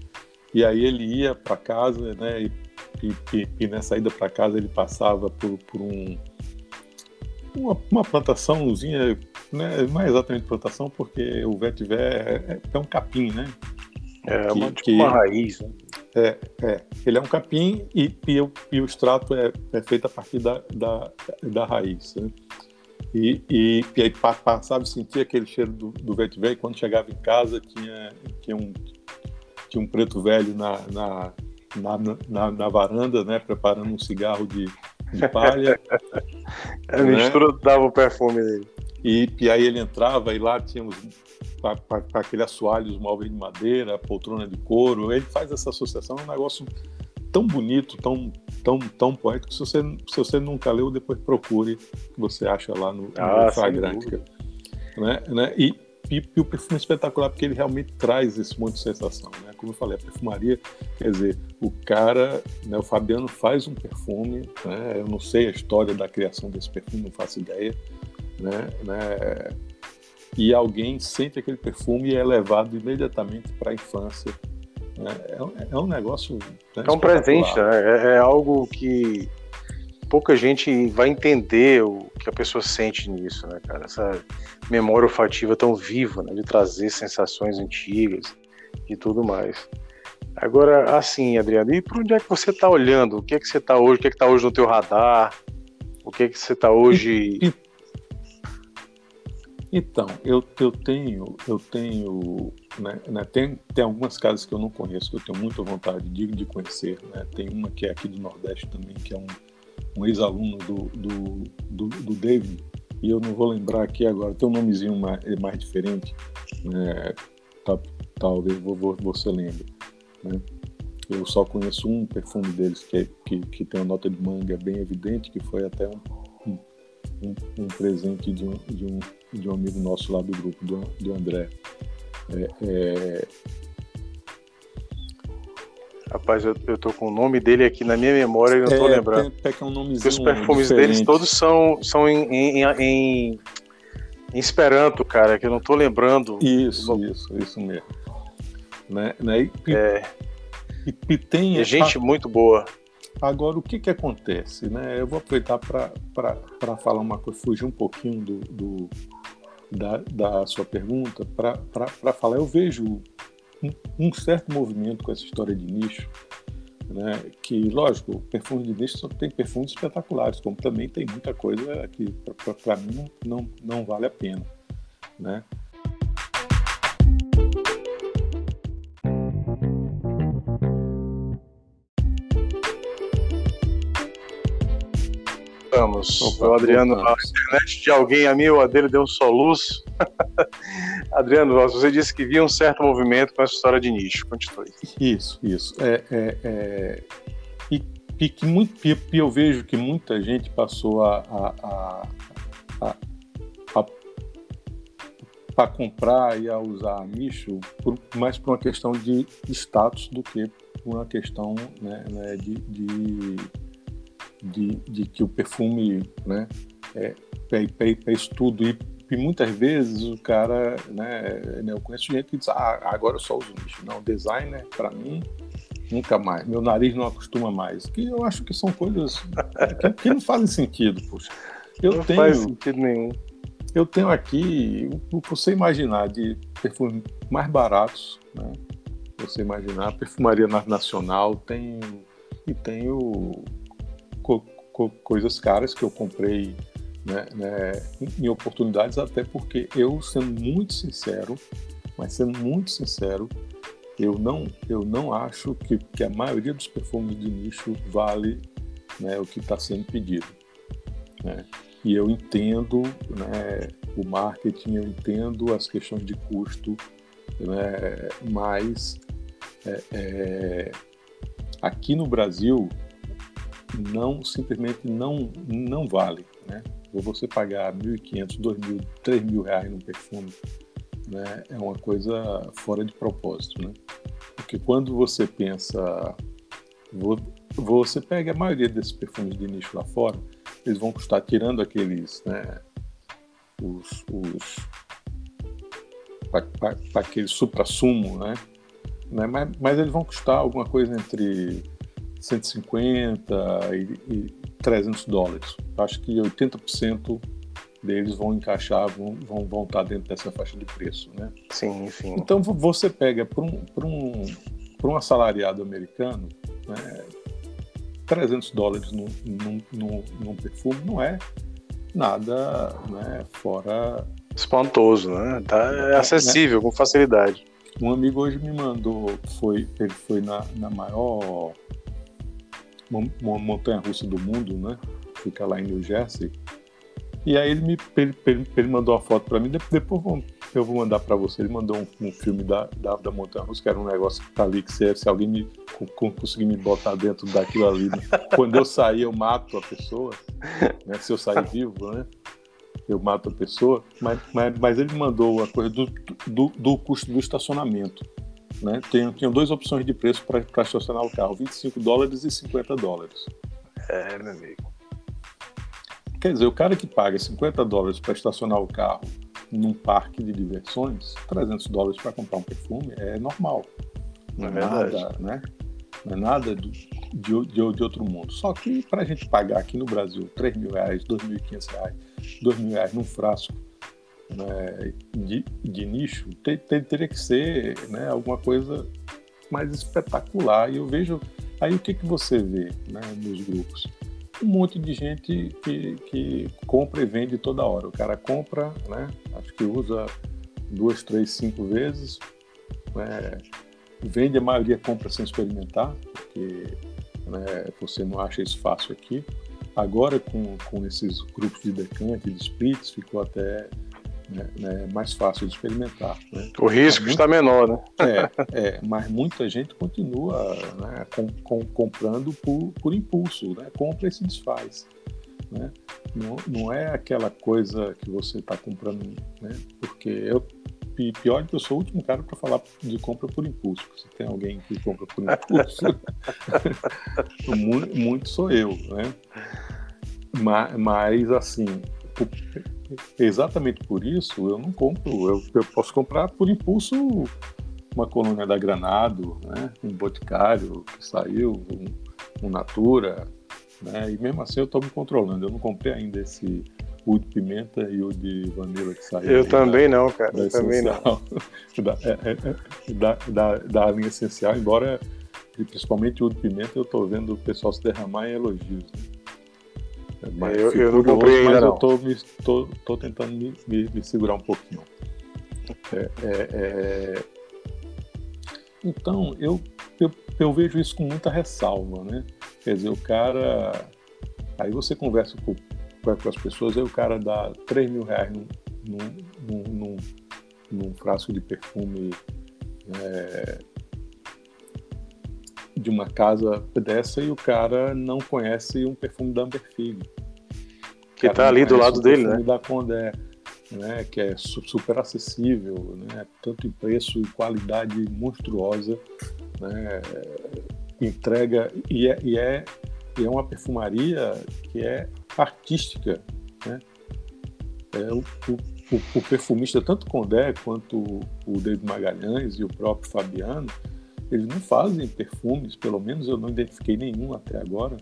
E aí ele ia para casa, né? E, e, e, nessa ida para casa ele passava por, por um uma, uma plantaçãozinha, né? Não é exatamente plantação, porque o vetiver é, é um capim, né? É, uma, tipo uma raiz. Né? É, é, ele é um capim e, e, o, e o extrato é, é, feito a partir da, da, da raiz. Né? E, e, e aí passava e sentia aquele cheiro do, do vetiver e quando chegava em casa tinha, tinha, um, tinha um preto velho na, na, na, na, na varanda, né, preparando um cigarro de, de palha. a né? mistura dava o perfume dele. E, e aí ele entrava e lá tínhamos para aquele assoalho, os móveis de madeira, poltrona de couro. Ele faz essa associação, é um negócio tão bonito, tão, tão, tão poético. Se você, se você nunca leu, depois procure, que você acha lá no, ah, no Né? Né? E, e, e, o perfume espetacular porque ele realmente traz esse monte de sensação. Né? Como eu falei, a perfumaria, quer dizer, o cara, né, o Fabiano faz um perfume, né? eu não sei a história da criação desse perfume, não faço ideia. Né? né? e alguém sente aquele perfume e é levado imediatamente para a infância. Né? É, é, um negócio. Né, é um presente, né? é, é, algo que pouca gente vai entender o que a pessoa sente nisso, né, cara? Essa memória olfativa tão viva, né? de trazer sensações antigas e tudo mais. Agora, assim, Adriano, e para onde é que você está olhando? O que é que você está hoje? O que é que está hoje no teu radar? O que é que você está hoje então, eu, eu tenho, eu tenho, né, né, tem, tem algumas casas que eu não conheço, que eu tenho muita vontade de, de conhecer, né? Tem uma que é aqui do Nordeste também, que é um, um ex-aluno do, do, do, do, David, e eu não vou lembrar aqui agora, tem um nomezinho mais, mais diferente, né? Tá, talvez você lembre, né? Eu só conheço um perfume deles que, é, que, que tem uma nota de manga bem evidente, que foi até um, um, um presente de um, de um de um amigo nosso lá do grupo, do, do André. É, é... Rapaz, eu, eu tô com o nome dele aqui na minha memória e não tô é, lembrando. Tem, tem um nomezinho os perfumes diferente. deles todos são, são em, em, em, em, Esperanto, cara, que eu não tô lembrando. Isso, isso, isso mesmo. Né, né? E, é. e, e tem. É gente muito boa. Agora, o que, que acontece? Né? Eu vou aproveitar para falar uma coisa, fugir um pouquinho do, do da, da sua pergunta para falar. Eu vejo um, um, certo movimento com essa história de nicho, né? que, lógico, perfume de nicho só tem perfumes espetaculares, como também tem muita coisa que, para mim, não, não, não vale a pena. Né? Voltamos. Opa, o Adriano, voltamos. a internet de alguém, a minha ou a dele, deu um soluço. Adriano, você disse que via um certo movimento com essa história de nicho. Continue. Isso, isso. É, é, é... E, e, que muito, e eu vejo que muita gente passou a, a, a, a para comprar e a usar nicho por, mais por uma questão de status do que por uma questão né, né de, de de, de que o perfume né, é, é, estudo e, e, muitas vezes o cara, né, né, eu conheço gente que diz, ah, agora eu só uso nicho. Não, designer, para mim, nunca mais. Meu nariz não acostuma mais. Que eu acho que são coisas que, que não fazem sentido, poxa. Eu não tenho, faz sentido nenhum. eu tenho aqui o que você imaginar de perfumes mais baratos, né? Você imaginar, perfumaria nacional, tem e tenho co, co, coisas caras que eu comprei né, né, em oportunidades, até porque eu, sendo muito sincero, mas sendo muito sincero, eu não, eu não acho que, que a maioria dos perfumes de nicho vale né, o que está sendo pedido. Né? E eu entendo né, o marketing, eu entendo as questões de custo, né, mas é, é, aqui no Brasil não simplesmente não não vale, né? Você pagar 1.500, 2.000, 3.000 reais num perfume, né, é uma coisa fora de propósito, né? Porque quando você pensa, você pega a maioria desses perfumes de nicho lá fora, eles vão custar, tirando aqueles, né, os, os para aquele supra-sumo, né, né mas, mas, eles vão custar alguma coisa entre 150 e, e 300 dólares. Acho que 80% deles vão encaixar, vão, vão, vão estar dentro dessa faixa de preço, né? Sim, sim. Então você pega para um, um, um assalariado americano, né, 300 dólares num, num, num, num perfume não é nada né, fora. Espantoso, né? Tá é acessível, né? com facilidade. Um amigo hoje me mandou, foi, ele foi na, na maior montanha russa do mundo, né? Fica lá em New Jersey. E aí ele me ele, ele, ele mandou a foto para mim, depois eu vou mandar para você. Ele mandou um, um filme da, da, da Montanha Russa, que era um negócio que tá ali, que se, se alguém me, conseguir me botar dentro daquilo ali, né? quando eu sair, eu mato a pessoa, né? se eu sair vivo, né? eu mato a pessoa, mas, mas, mas ele mandou a coisa do, do, do custo do estacionamento. Né? Tinham duas opções de preço para estacionar o carro: 25 dólares e 50 dólares. É, meu amigo. Quer dizer, o cara que paga 50 dólares para estacionar o carro num parque de diversões, 300 dólares para comprar um perfume é normal. Não é, é nada, né? Não é nada de, de, de, outro mundo. Só que para a gente pagar aqui no Brasil 3 mil reais, 2.500 reais, 2 mil reais num frasco né, de, de nicho, ter, ter, teria que ser né, alguma coisa mais espetacular. E eu vejo. Aí o que, que você vê né, nos grupos? um monte de gente que, que compra e vende toda hora. O cara compra, né? Acho que usa duas, três, cinco vezes. Né, vende, a maioria compra sem experimentar, porque né, você não acha isso fácil aqui. Agora, com, com esses grupos de decante, de splits, ficou até né, né, mais fácil de experimentar. Né? O risco muito, está menor, né? é, é, mas muita gente continua né, com, com, comprando por, por impulso, né? compra e se desfaz. Né? Não, não é aquela coisa que você está comprando, né? porque eu pior que eu sou o último cara para falar de compra por impulso. Se tem alguém que compra por impulso, muito, muito, sou eu, né? Mas, mas assim, exatamente por isso eu não compro. Eu, eu posso comprar por impulso uma colônia da Granado, né? um Boticário que saiu, um, um Natura, né? e mesmo assim eu estou me controlando. Eu não comprei ainda esse o de pimenta e o de vanilla que saiu. Eu também da, não, cara. eu também não. da, é, é, é, da, da, da linha essencial, embora principalmente o de pimenta eu estou vendo o pessoal se derramar em elogios. Né? Mas eu, eu não comprei ainda, mas não. eu tô, me, tô, tô tentando me, me, me, segurar um pouquinho. É, é, é... Então, eu, eu, eu, vejo isso com muita ressalva, né? Quer dizer, o cara... Aí você conversa com, com as pessoas, aí o cara dá 3 mil reais num, num, num, num frasco de perfume é, de uma casa dessa e o cara não conhece um perfume da Amber Fig. Que está ali do lado dele, né? da Condé, né? Que é super acessível, né? Tanto em preço e qualidade monstruosa, né? Entrega e é, e é, e é uma perfumaria que é artística, né? É o, o, o perfumista, tanto Condé quanto o David Magalhães e o próprio Fabiano, eles não fazem perfumes, pelo menos eu não identifiquei nenhum até agora,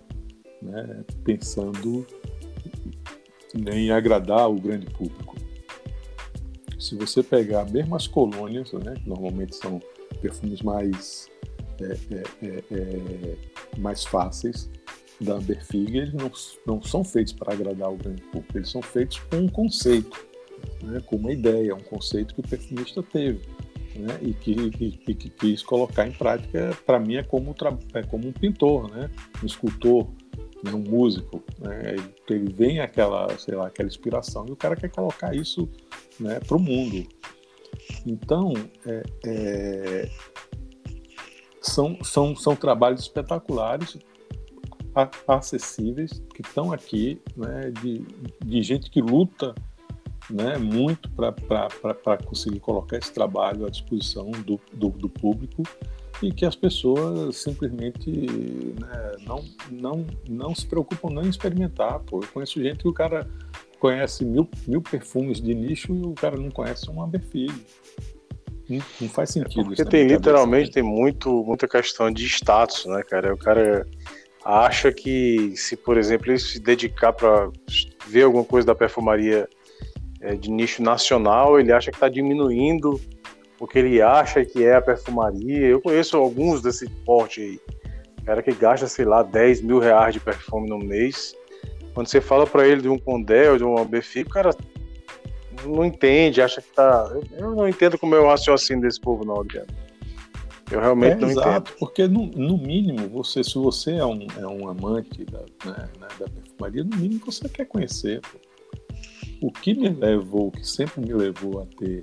né, pensando em agradar o grande público. se você pegar mesmo as colônias, né, que normalmente são perfumes mais, é, é, é, é mais fáceis da Amberfig, eles não, não são feitos para agradar o grande público, eles são feitos com um conceito, né, com uma ideia, um conceito que o perfumista teve. Né, e que, que, que, quis colocar em prática, para mim é como, é como um pintor, né, um escultor, né, um músico, né, ele vem aquela, sei lá, aquela inspiração e o cara quer colocar isso né, para o mundo. Então, é, é, são, são, são trabalhos espetaculares, acessíveis, que estão aqui, né, de, de gente que luta né, muito para conseguir colocar esse trabalho à disposição do, do, do público e que as pessoas simplesmente né, não, não, não se preocupam nem em experimentar. Pô. Eu conheço gente que o cara conhece mil, mil perfumes de nicho e o cara não conhece um Amberfilho. Não, não faz sentido. É porque tem literalmente tem muito, muita questão de status, né, cara? O cara acha que se, por exemplo, ele se dedicar para ver alguma coisa da perfumaria é, de nicho nacional, ele acha que está diminuindo o que ele acha que é a perfumaria. Eu conheço alguns desse porte aí. Cara que gasta, sei lá, 10 mil reais de perfume no mês. Quando você fala para ele de um Condé ou de um Albefi, o cara não entende, acha que tá. Eu não entendo como é o raciocínio desse povo, não, Adriano. Eu realmente é, não exato, entendo. Porque, no, no, mínimo, você, se você é um, é um amante da, né, né, da perfumaria, no mínimo você quer conhecer. Pô. O que me levou, o que sempre me levou a ter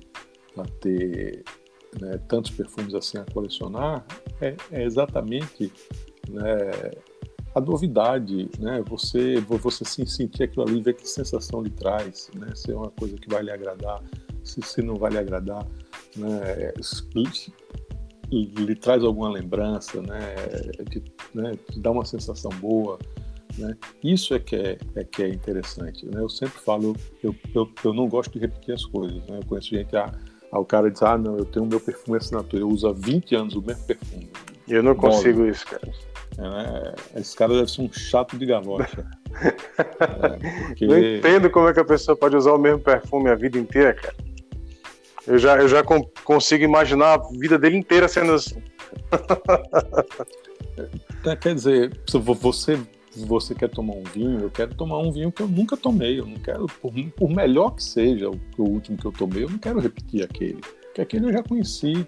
a ter né, tantos perfumes assim a colecionar é, é exatamente né, a novidade, né? Você, você se sentir aquilo ali, ver que sensação lhe traz, né? Se é uma coisa que vai lhe agradar, se, se não vai lhe agradar, né? Lhe, lhe traz alguma lembrança, né? De, né? Te dá uma sensação boa, né? Isso é que é, é, que é interessante. Né? Eu sempre falo, eu, eu, eu não gosto de repetir as coisas. Né? Eu conheço gente, ah, Aí o cara diz, ah, não, eu tenho o meu perfume assinatura, eu uso há 20 anos o mesmo perfume. Eu não consigo isso, cara. É, né? Esse cara deve ser um chato de galocha. é, porque... Não entendo como é que a pessoa pode usar o mesmo perfume a vida inteira, cara. Eu já, eu já consigo imaginar a vida dele inteira sendo assim. É, quer dizer, você você quer tomar um vinho, eu quero tomar um vinho que eu nunca tomei. Eu não quero, por, por melhor que seja o, o, último que eu tomei, eu não quero repetir aquele. Porque aquele eu já conheci.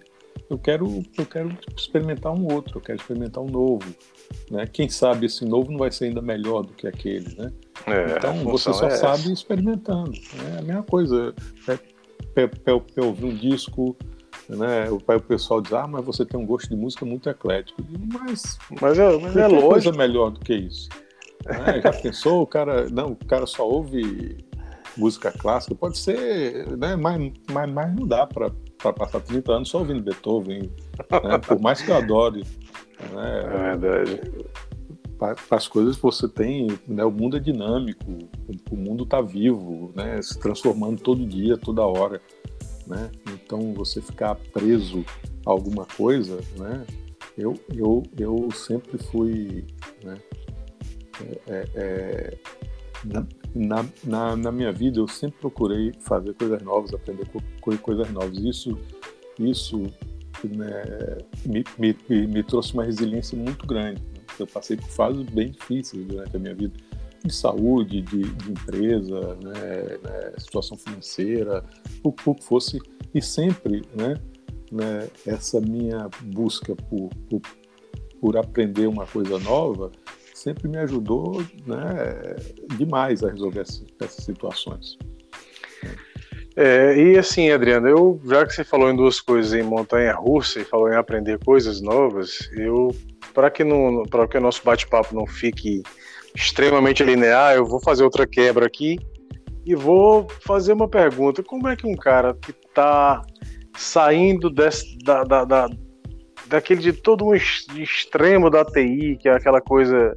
Eu quero, eu quero experimentar um outro, eu quero experimentar um novo. Né? Quem sabe esse novo não vai ser ainda melhor do que aquele. Né? É, então você só é sabe experimentando. É a mesma coisa. É, é, é, ouvir um disco, né? O, o pessoal diz, ah, mas você tem um gosto de música muito eclético. Mas, mas é, mas é lógico. coisa melhor do que isso. Né? Já pensou, o cara, não, o cara só ouve música clássica, pode ser, né? mas, mas, mas não dá para passar 30 anos só ouvindo Beethoven, né? por mais que eu adore. Né? É verdade. Para as coisas você tem, né? o mundo é dinâmico, o mundo está vivo, né? se transformando todo dia, toda hora né? Então você ficar preso a alguma coisa, né? Eu, eu, eu sempre fui, né? É, é, é na, na, na, minha vida eu sempre procurei fazer coisas novas, aprender co coisas novas. Isso, isso né, me, me, me trouxe uma resiliência muito grande. Né? Eu passei por fases bem difíceis durante a minha vida de saúde, de, de empresa, né, né, situação financeira, o, que fosse, e sempre né, né, essa minha busca por, por, por, aprender uma coisa nova sempre me ajudou né, demais a resolver essas, essas situações. É, e assim, Adriano, eu já que você falou em duas coisas, em montanha russa e falou em aprender coisas novas, eu para que não para que o nosso bate-papo não fique extremamente linear, eu vou fazer outra quebra aqui e vou fazer uma pergunta. Como é que um cara que está saindo desse, da, da, da, daquele de todo um extremo da TI, que é aquela coisa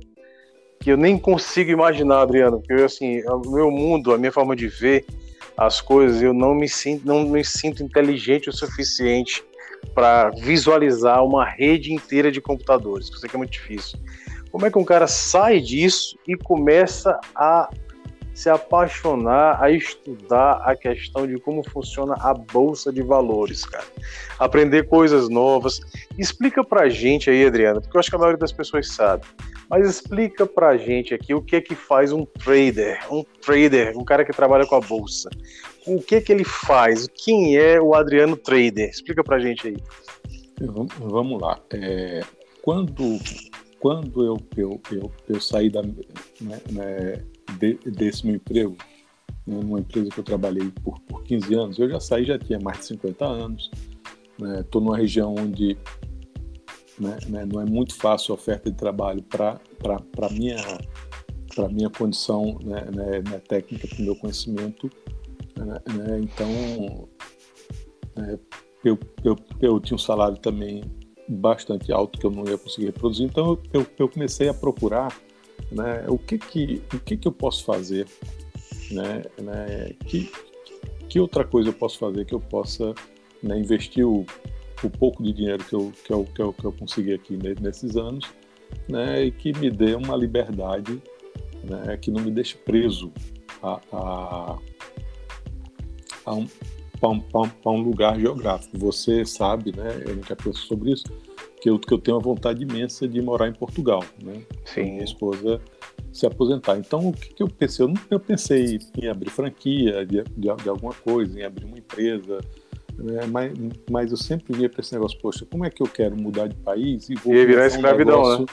que eu nem consigo imaginar, Adriano, porque assim, o meu mundo, a minha forma de ver as coisas, eu não me sinto, não me sinto inteligente o suficiente para visualizar uma rede inteira de computadores. Sei que é muito difícil. Como é que um cara sai disso e começa a se apaixonar a estudar a questão de como funciona a bolsa de valores, cara. Aprender coisas novas. Explica pra gente aí, Adriana, porque eu acho que a maioria das pessoas sabe. Mas explica pra gente aqui o que é que faz um trader, um trader, um cara que trabalha com a bolsa. O que é que ele faz? Quem é o Adriano Trader? Explica pra gente aí. Vamos lá. É, quando quando eu, eu, eu, eu saí da, né, né, de, desse meu emprego, né, numa empresa que eu trabalhei por, por 15 anos, eu já saí, já tinha mais de 50 anos, estou né, numa região onde né, né, não é muito fácil a oferta de trabalho para a minha, minha condição né técnica, para o meu conhecimento. Então, eu, eu, eu tinha um salário também bastante alto que eu não ia conseguir reproduzir. Então eu, eu comecei a procurar né, o, que, que, o que, que eu posso fazer, né, né, que, que outra coisa eu posso fazer que eu possa né, investir o, o pouco de dinheiro que eu, que eu, que eu, que eu consegui aqui nesses anos né, e que me dê uma liberdade né, que não me deixe preso a, a, a um, para um, lugar geográfico. Você sabe, né, eu já penso sobre isso, que eu, que eu tenho uma vontade imensa de morar em Portugal, né? Sim. Minha esposa se aposentar. Então, o que, que eu pensei? Eu, não, eu pensei em abrir franquia de, de, de, alguma coisa, em abrir uma empresa, né? mas, mas eu sempre via para esse negócio, poxa, como é que eu quero mudar de país e vou e virar escravidão, um né?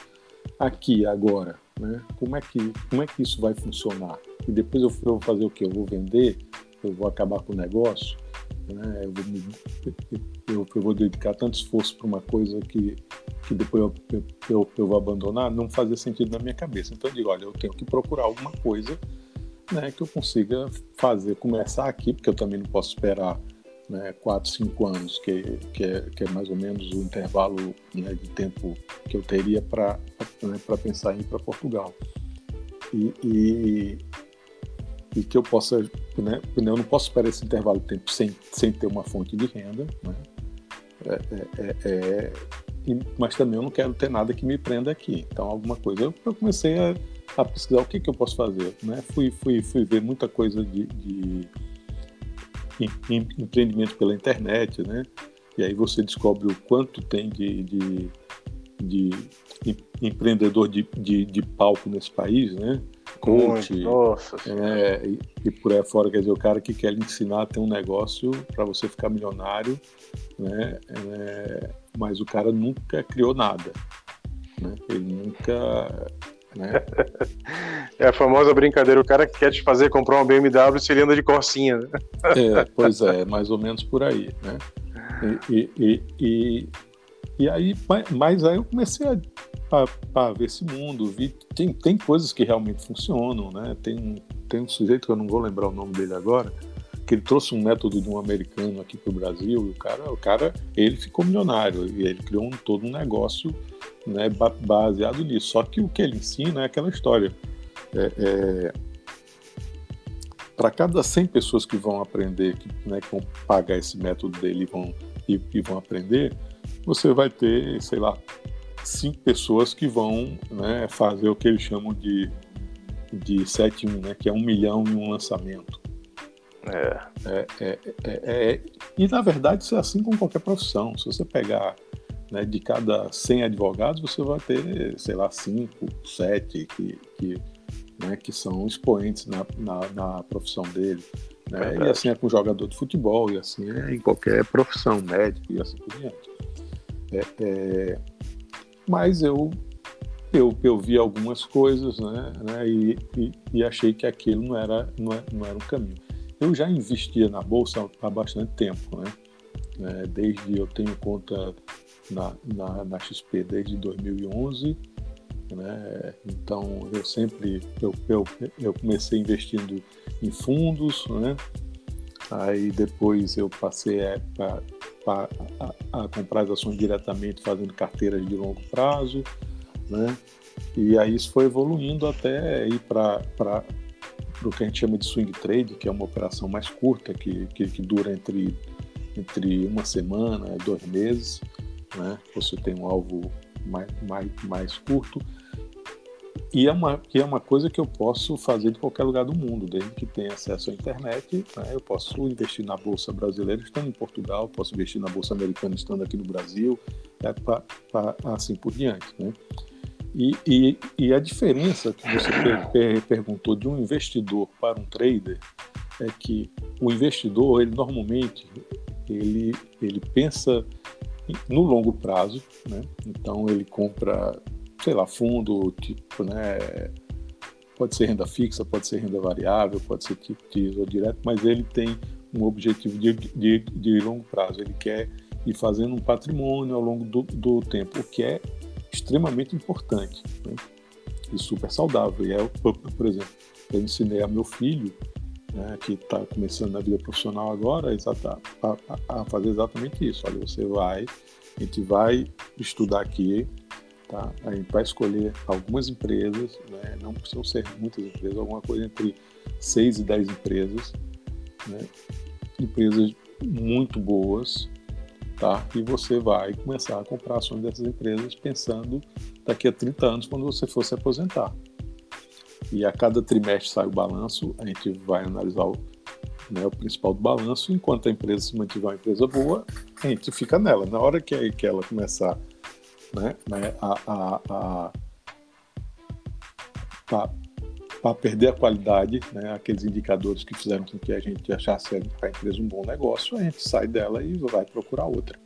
aqui, agora, né? Como é, que, como é que isso vai funcionar? E depois eu vou fazer o quê? Eu vou vender? Eu vou acabar com o negócio? Né? Eu, vou eu, eu, vou dedicar tanto esforço para uma coisa que, que depois eu, eu, eu, vou abandonar, não fazia sentido na minha cabeça. Então eu digo, olha, eu tenho que procurar alguma coisa né, que eu consiga fazer, começar aqui, porque eu também não posso esperar né, 4, 5 anos, que, que, é, que é mais ou menos o intervalo né, de tempo que eu teria para né, pensar em ir para Portugal. E, e, e que eu possa, né, eu não posso esperar esse intervalo de tempo sem, sem ter uma fonte de renda, né? É, é, é, é mas também eu não quero ter nada que me prenda aqui. Então, alguma coisa. Eu, eu comecei a, a, pesquisar o que, que eu posso fazer. Né? Fui, fui, fui ver muita coisa de, de em, empreendimento pela internet, né? E aí você descobre o quanto tem de, de, de empreendedor de, de, de palco nesse país, né? Coach, Nossa é, e, e, por aí fora, quer dizer, o cara que quer lhe ensinar a ter um negócio para você ficar milionário, né? É, mas o cara nunca criou nada, né? Ele nunca né? É a famosa brincadeira, o cara que quer te fazer comprar uma BMW se ele anda de corsinha. Né? É, pois é, mais ou menos por aí, né? E, e, e, e aí, mas aí eu comecei a para ver esse mundo, vi, tem, tem coisas que realmente funcionam, né? Tem, tem um sujeito que eu não vou lembrar o nome dele agora, que ele trouxe um método de um americano aqui para o Brasil, e o cara, o cara, ele ficou milionário, e ele criou um, todo um negócio né, baseado nisso. Só que o que ele ensina é aquela história. É, é, para cada 100 pessoas que vão aprender, que, né, que vão pagar esse método dele e vão, e, e vão aprender, você vai ter, sei lá, cinco pessoas que vão né, fazer o que eles chamam de, de 7 né, que é um milhão em um lançamento. É. É, é, é, é. E na verdade isso é assim com qualquer profissão. Se você pegar né, de cada 100 advogados, você vai ter, sei lá, 5, 7 que, que, né, que são expoentes na, na, na profissão dele. Né? E assim é com jogador de futebol, e assim é em qualquer profissão, médico e assim por diante. É, é, mas eu, eu, eu vi algumas coisas né, né e, e, e, achei que aquilo não era, não, era, é, não era um caminho. Eu já investia na bolsa há bastante tempo, né? É, desde eu tenho conta na, na, na, XP desde 2011, né? Então eu sempre eu, eu, eu comecei investindo em fundos, né? Aí depois eu passei a, a, a, comprar as ações diretamente fazendo carteiras de longo prazo, né? E aí isso foi evoluindo até ir para o que a gente chama de swing trade, que é uma operação mais curta, que, que, que dura entre, entre uma semana e dois meses. Né? Você tem um alvo mais, mais, mais curto. E é, uma, é uma coisa que eu posso fazer de qualquer lugar do mundo, desde que tenha acesso à internet. Né? Eu posso investir na Bolsa Brasileira estando em Portugal, posso investir na Bolsa Americana estando aqui no Brasil, né? pra, pra, assim por diante. Né? E, e, e, a diferença que você per, per, perguntou de um investidor para um trader é que o investidor, ele normalmente, ele, ele pensa no longo prazo, né? então ele compra sei lá, fundo, tipo, né? Pode ser renda fixa, pode ser renda variável, pode ser tipo tesouro direto, mas ele tem um objetivo de, de, de longo prazo. Ele quer ir fazendo um patrimônio ao longo do, do tempo, o que é extremamente importante né? e super saudável. E é, por exemplo, eu ensinei a meu filho, né, que está começando na vida profissional agora, a, a, a, fazer exatamente isso. Olha, você vai, a gente vai estudar aqui, Tá? A gente vai escolher algumas empresas, né? não precisam ser muitas empresas, alguma coisa entre 6 e 10 empresas, né? empresas muito boas, tá? e você vai começar a comprar ações dessas empresas pensando daqui a 30 anos, quando você for se aposentar. E a cada trimestre sai o balanço, a gente vai analisar o, né, o principal do balanço, enquanto a empresa se mantiver uma empresa boa, a gente fica nela. Na hora que, que ela começar né, né, a, a, a para perder a qualidade, né, aqueles indicadores que fizeram com que a gente achasse a empresa um bom negócio, a gente sai dela e vai procurar outra.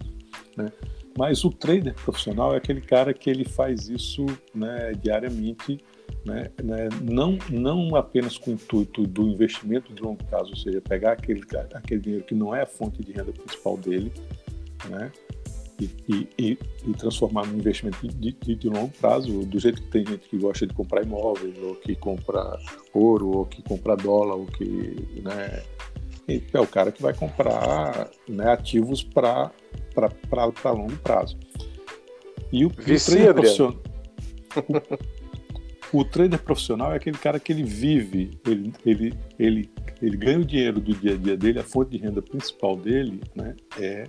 Né? Mas o trader profissional é aquele cara que ele faz isso né, diariamente, né, né, não, não apenas com o intuito do investimento de longo prazo, ou seja, pegar aquele, aquele dinheiro que não é a fonte de renda principal dele, né, e, e, e, transformar num investimento de, de, de, longo prazo, do jeito que tem gente que gosta de comprar imóveis, ou que compra ouro, ou que compra dólar, ou que. Né, é o cara que vai comprar né, ativos para longo prazo. E o, Vicia, o trader profissional. O, o, trader profissional é aquele cara que ele vive, ele, ele, ele, ele ganha o dinheiro do dia a dia dele, a fonte de renda principal dele né, é,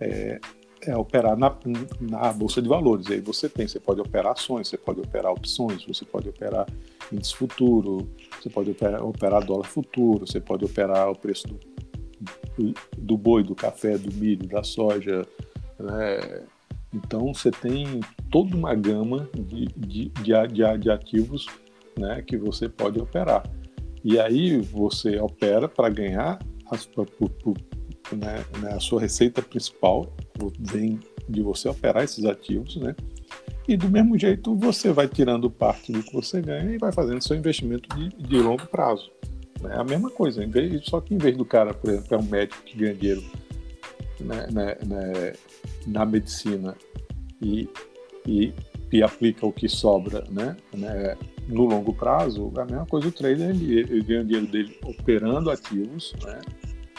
é é operar na, na bolsa de valores. aí você tem, você pode operar ações, você pode operar opções, você pode operar índice futuro, você pode operar, operar dólar futuro, você pode operar o preço do, do boi, do café, do milho, da soja. Né? Então você tem toda uma gama de, de, de, de ativos né, que você pode operar. E aí você opera para ganhar as, por, por, né, né, a sua receita principal vem de você operar esses ativos, né? E do mesmo jeito você vai tirando parte do que você ganha e vai fazendo seu investimento de, de longo prazo. É a mesma coisa, vez, só que em vez do cara, por exemplo, é um médico que ganha dinheiro né, né, né, na medicina e, e, e, aplica o que sobra né, né, no longo prazo, a mesma coisa o trader, ele, ele ganha dinheiro dele operando ativos, né,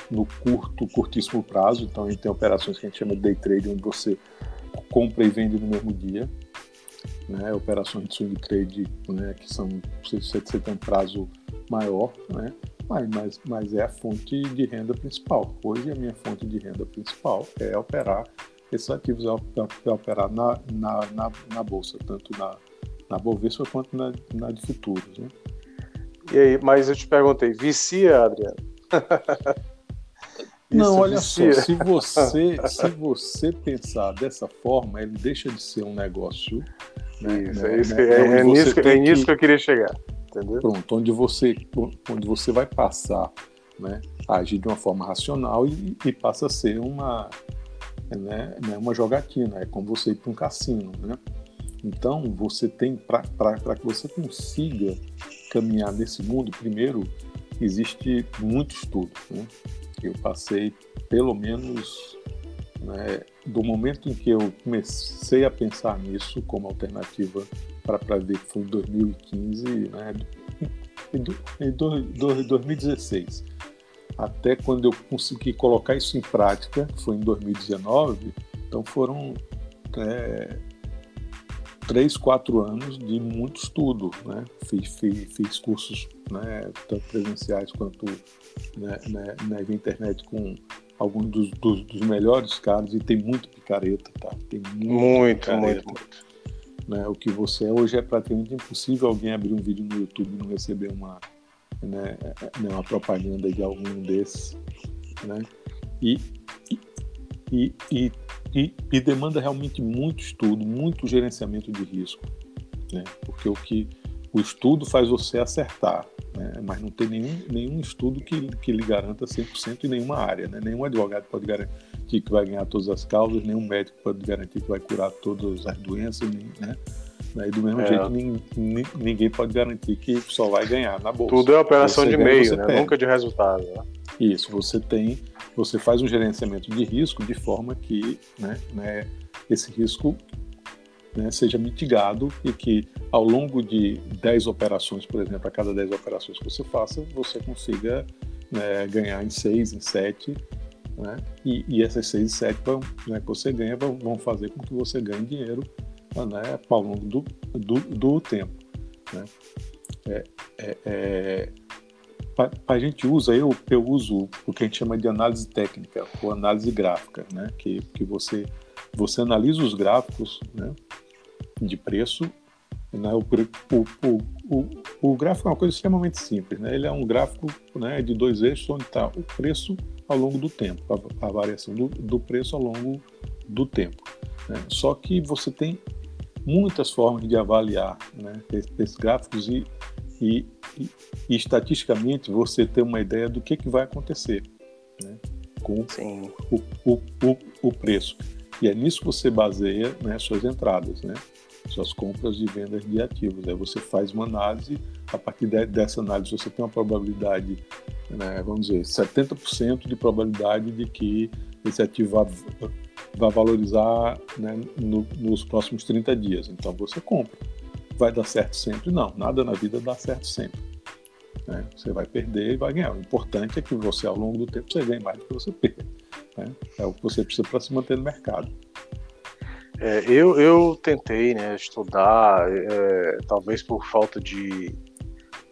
no curto, curtíssimo prazo. Então a gente tem operações que a gente chama de day trade, onde você compra e vende no mesmo dia. Né? Operações de swing trade, né? que são você, tem um prazo maior, né? mas, mas, mas é a fonte de renda principal. Hoje a minha fonte de renda principal é operar esses ativos, é, é operar na, na, na, na bolsa, tanto na, na Bovespa quanto na, na de futuros. Né? E aí, mas eu te perguntei, vicia, Adriano? Não, olha só, se você, se você pensar dessa forma, ele deixa de ser um negócio. Né, isso, né, é, isso, né, é, é, nisso, que, é nisso que... que eu queria chegar. Entendeu? Pronto, onde você, onde você vai passar né, a agir de uma forma racional e, e passa a ser uma, né, né uma jogatina, é como você ir para um cassino. Né? Então, você tem, para que você consiga caminhar nesse mundo, primeiro, existe muito estudo. Né? Eu passei pelo menos né, do momento em que eu comecei a pensar nisso como alternativa para ver que foi em 2015, né, em 2016, até quando eu consegui colocar isso em prática, foi em 2019, então foram é, três, quatro anos de muito estudo, né? Fiz, fiz, fiz cursos, né, tanto presenciais quanto né, né, na internet com alguns dos, dos, dos, melhores caras e tem muito picareta, tá? Tem muito, muito, muito. né, o que você é. Hoje é praticamente impossível alguém abrir um vídeo no YouTube e não receber uma, né, né uma propaganda de algum desses. Né? E, e, e, e, e demanda realmente muito estudo, muito gerenciamento de risco. Né? Porque o que o estudo faz você acertar, né? mas não tem nenhum, nenhum estudo que, que lhe garanta 100% em nenhuma área. Né? Nenhum advogado pode garantir que vai ganhar todas as causas, nenhum médico pode garantir que vai curar todas as doenças, né? E do mesmo é. jeito, ninguém, ninguém, pode garantir que só vai ganhar na bolsa. Tudo é operação você de ganha, meio, né? nunca de resultado. Né? Isso, você tem, você faz um gerenciamento de risco de forma que né, né, esse risco né, seja mitigado e que ao longo de 10 operações, por exemplo, a cada 10 operações que você faça, você consiga né, ganhar em 6, em 7, né, e, e, essas 6 e 7 vão, né, que você ganha vão, vão, fazer com que você ganhe dinheiro né, ao longo do, do, do tempo. Né. É, é, é, a gente usa, eu, eu uso o que a gente chama de análise técnica ou análise gráfica, né? que, que você, você analisa os gráficos né? de preço. Né? O, o, o, o, gráfico é uma coisa extremamente simples, né? ele é um gráfico né, de dois eixos onde está o preço ao longo do tempo, a, a variação do, do, preço ao longo do tempo. Né? Só que você tem muitas formas de avaliar né, esses gráficos e e, e, e, estatisticamente você ter uma ideia do que, que vai acontecer né, com o, o, o, o, preço. E é nisso que você baseia né, suas entradas, né, suas compras e vendas de ativos. Aí você faz uma análise, a partir de, dessa análise você tem uma probabilidade, né, vamos dizer, 70% de probabilidade de que esse ativo vai, vai valorizar né, no, nos próximos 30 dias. Então você compra vai dar certo sempre? Não, nada na vida dá certo sempre. Né? Você vai perder e vai ganhar. O importante é que você, ao longo do tempo, você ganhe mais do que você perde. Né? É o que você precisa para se manter no mercado. É, eu, eu tentei né, estudar, é, talvez por falta de,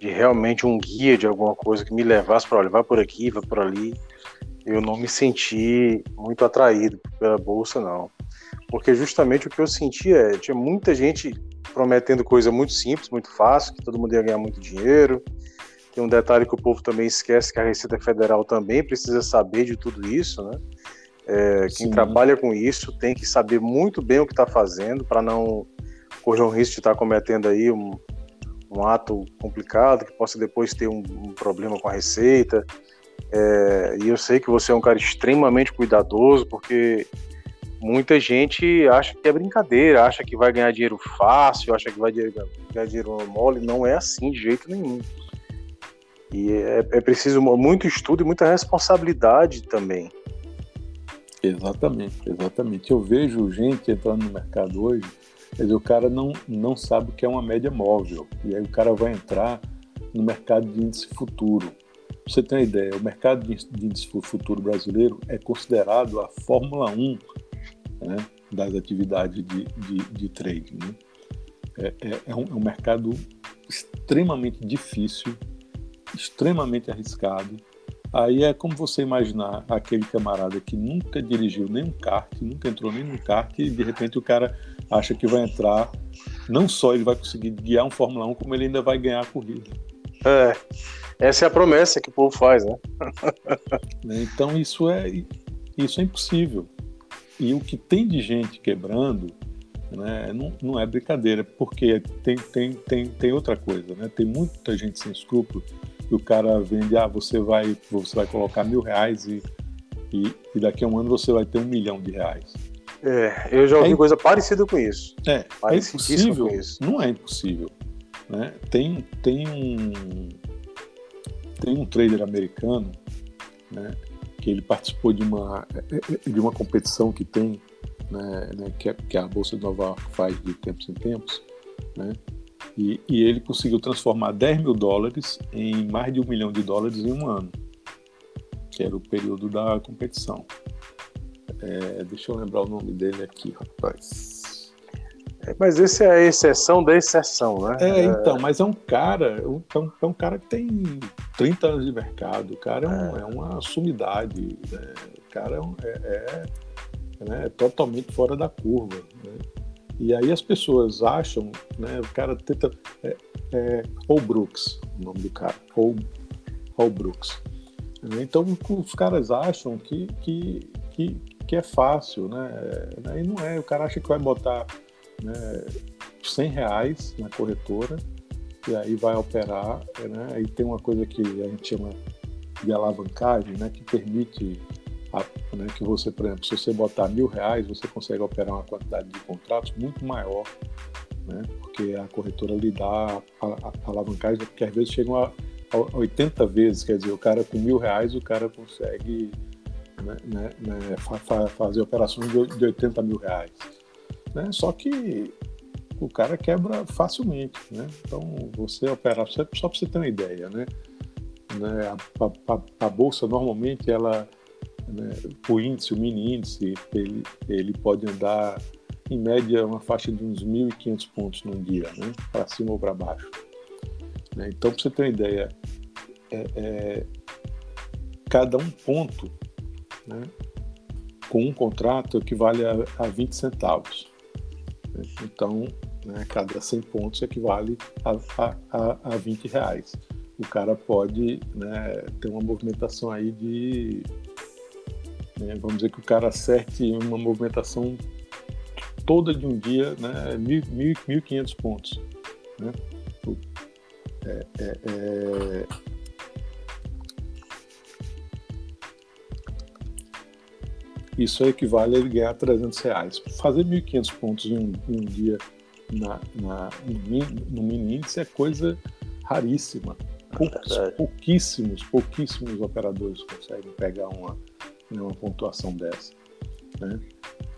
de realmente um guia de alguma coisa que me levasse para olha, vai por aqui, vai por ali. Eu não me senti muito atraído pela bolsa, não. Porque justamente o que eu senti é, tinha muita gente prometendo coisa muito simples, muito fácil, que todo mundo ia ganhar muito dinheiro. Tem um detalhe que o povo também esquece que a Receita Federal também precisa saber de tudo isso, né? É, quem trabalha com isso tem que saber muito bem o que está fazendo para não correr o risco de estar tá cometendo aí um, um, ato complicado que possa depois ter um, um problema com a Receita. É, e eu sei que você é um cara extremamente cuidadoso, porque muita gente acha que é brincadeira, acha que vai ganhar dinheiro fácil, acha que vai ganhar dinheiro mole. Não é assim de jeito nenhum. E é, é preciso muito estudo e muita responsabilidade também. Exatamente, exatamente. Eu vejo gente entrando no mercado hoje, dizer, o cara não, não sabe o que é uma média móvel. E aí o cara vai entrar no mercado de índice futuro. Pra você ter uma ideia, o mercado de índice futuro brasileiro é considerado a Fórmula 1 né, das atividades de, de, de trading. Né? É, é, é, um, é um mercado extremamente difícil, extremamente arriscado. Aí é como você imaginar aquele camarada que nunca dirigiu nem um kart, nunca entrou nem num kart, e de repente o cara acha que vai entrar, não só ele vai conseguir guiar um Fórmula 1, como ele ainda vai ganhar a corrida. É, essa é a promessa que o povo faz, né? então isso é, isso é impossível. E o que tem de gente quebrando né, não, não é brincadeira, porque tem, tem, tem, tem outra coisa, né? Tem muita gente sem escrúpulo que o cara vende, ah, você vai, você vai colocar mil reais e, e, e daqui a um ano você vai ter um milhão de reais. É, eu já ouvi é, coisa parecida com isso. É, é impossível, não é impossível. Né? Tem, tem, um, tem um trader americano né, que ele participou de uma, de uma competição que tem, né, né, que, a, que, a, Bolsa de Nova York faz de tempos em tempos, né, e, e, ele conseguiu transformar 10 mil dólares em mais de um milhão de dólares em um ano, que era o período da competição. É, deixa eu lembrar o nome dele aqui, rapaz. Mas esse é a exceção da exceção, né? É, então, mas é um cara, é um, é um cara que tem 30 anos de mercado, o cara é, um, é. é uma sumidade, é, o cara é, é, é, né, totalmente fora da curva. Né? E aí as pessoas acham, né, o cara tenta. É, é Brooks, o nome do cara, Paul, Paul Brooks. Então os caras acham que, que, que, que é fácil, né? E não é, o cara acha que vai botar né, 100 reais na corretora e aí vai operar, né? Aí tem uma coisa que a gente chama de alavancagem, né? Que permite né, que você, por exemplo, se você botar mil reais, você consegue operar uma quantidade de contratos muito maior, né? Porque a corretora lhe dá a, a, a alavancagem, que às vezes chegam a, a 80 vezes, quer dizer, o cara com mil reais, o cara consegue né, né, né, fa, fa, fazer operações de, de 80 mil reais. Né? Só que o cara quebra facilmente? Então você operar, só para você ter uma ideia, né? A, a, a, bolsa normalmente ela, né, o índice, o mini índice, ele, ele pode andar em média uma faixa de uns 1.500 pontos num dia, né? Para cima ou para baixo. Né? Então para você ter uma ideia, é, é, cada um ponto, né? Com um contrato equivale a, a 20 centavos. Então, né, cada 100 pontos equivale a, a, a 20 reais. O cara pode né, ter uma movimentação aí de. Né, vamos dizer que o cara acerte uma movimentação toda de um dia, né, 1.500 pontos. Né? É, é, é... Isso equivale a ele ganhar 300 reais. Fazer 1.500 pontos em um, em um dia na, na, no, mini índice é coisa raríssima. Poucos, é pouquíssimos, pouquíssimos operadores conseguem pegar uma, né, uma pontuação dessa. Né?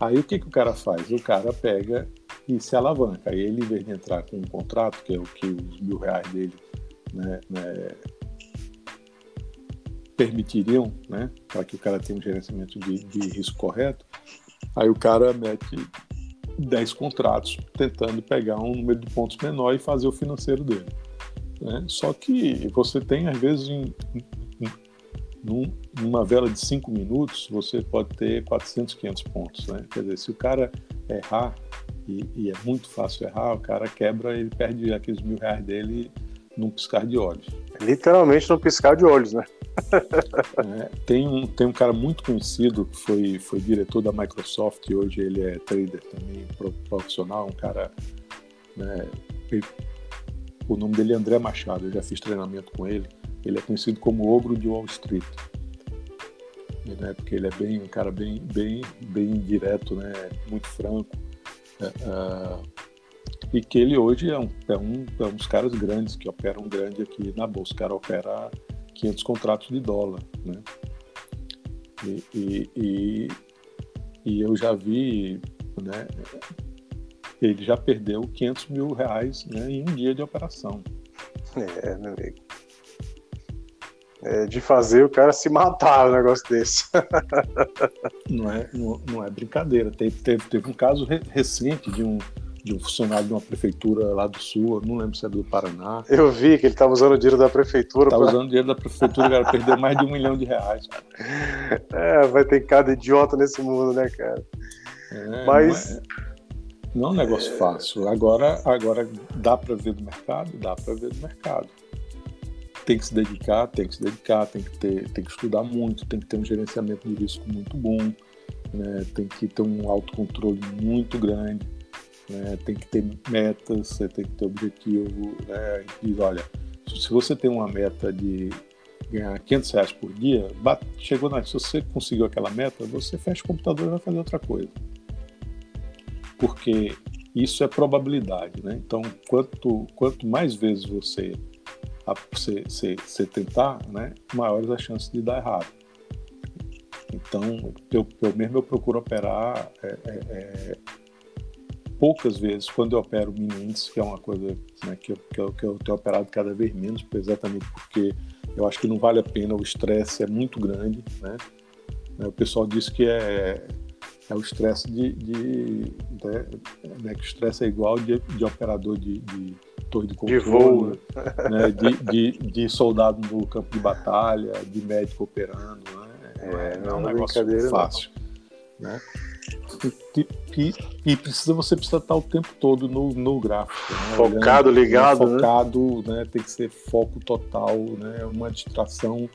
Aí o que, que o cara faz? O cara pega e se alavanca. Aí ele, em vez de entrar com um contrato, que é o que os mil reais dele né, né, permitiriam, né, para que o cara tenha um gerenciamento de, de risco correto, aí o cara mete 10 contratos tentando pegar um número de pontos menor e fazer o financeiro dele. Né? Só que você tem, às vezes, em, num, numa vela de 5 minutos, você pode ter 400, 500 pontos. Né? Quer dizer, se o cara errar, e, e é muito fácil errar, o cara quebra, ele perde aqueles mil reais dele num piscar de olhos. Literalmente num piscar de olhos, né? é, tem, um, tem um cara muito conhecido que foi, foi diretor da Microsoft e hoje ele é trader também profissional, um cara. Né, ele, o nome dele é André Machado, eu já fiz treinamento com ele. Ele é conhecido como Ogro de Wall Street. Né, porque ele é bem um cara bem, bem, bem direto, né, muito franco. Uh, e que ele hoje é um, é um, é um dos caras grandes que operam grande aqui na bolsa. O cara opera 500 contratos de dólar, né? E, e, e, e eu já vi, né? Ele já perdeu 500 mil reais né, em um dia de operação. É, meu amigo. É de fazer o cara se matar um negócio desse. não, é, não, não é brincadeira. Teve, teve, teve um caso recente de um, de um funcionário de uma prefeitura lá do sul, não lembro se é do Paraná. Eu vi que ele estava usando o dinheiro da prefeitura. Estava pra... usando o dinheiro da prefeitura, cara, perdeu mais de um milhão de reais. É, vai ter cada idiota nesse mundo, né, cara? É, Mas. Não é, não é um negócio é... fácil. Agora, agora dá para ver do mercado? Dá para ver do mercado. Tem que se dedicar, tem que se dedicar, tem que, ter, tem que estudar muito, tem que ter um gerenciamento de risco muito bom, né? tem que ter um autocontrole muito grande né? tem que ter metas, tem que ter objetivo. Né? Diz, olha, se você tem uma meta de ganhar 500 reais por dia, bate, chegou na. Se você conseguiu aquela meta, você fecha o computador e vai fazer outra coisa. Porque isso é probabilidade, né? Então, quanto, quanto mais vezes você, você, você, você tentar, né, maiores as chances de dar errado. Então, eu, eu mesmo eu procuro operar é, é, é poucas vezes, quando eu opero mini índice, que é uma coisa né, que, eu, que, eu, que eu tenho operado cada vez menos, exatamente porque eu acho que não vale a pena, o estresse é muito grande, né? né o pessoal diz que é, é o estresse de, de né, né, que o estresse é igual de, de operador de, de torre de controle, de, voo. Né, de, de, de, soldado no campo de batalha, de médico operando, né? É, não é um negócio fácil. Não. Né? E, e, e, precisa, você precisa estar o tempo todo no, no gráfico. Né? Focado, Olhando, ligado. Né? Focado, né? tem que ser foco total, né? uma distração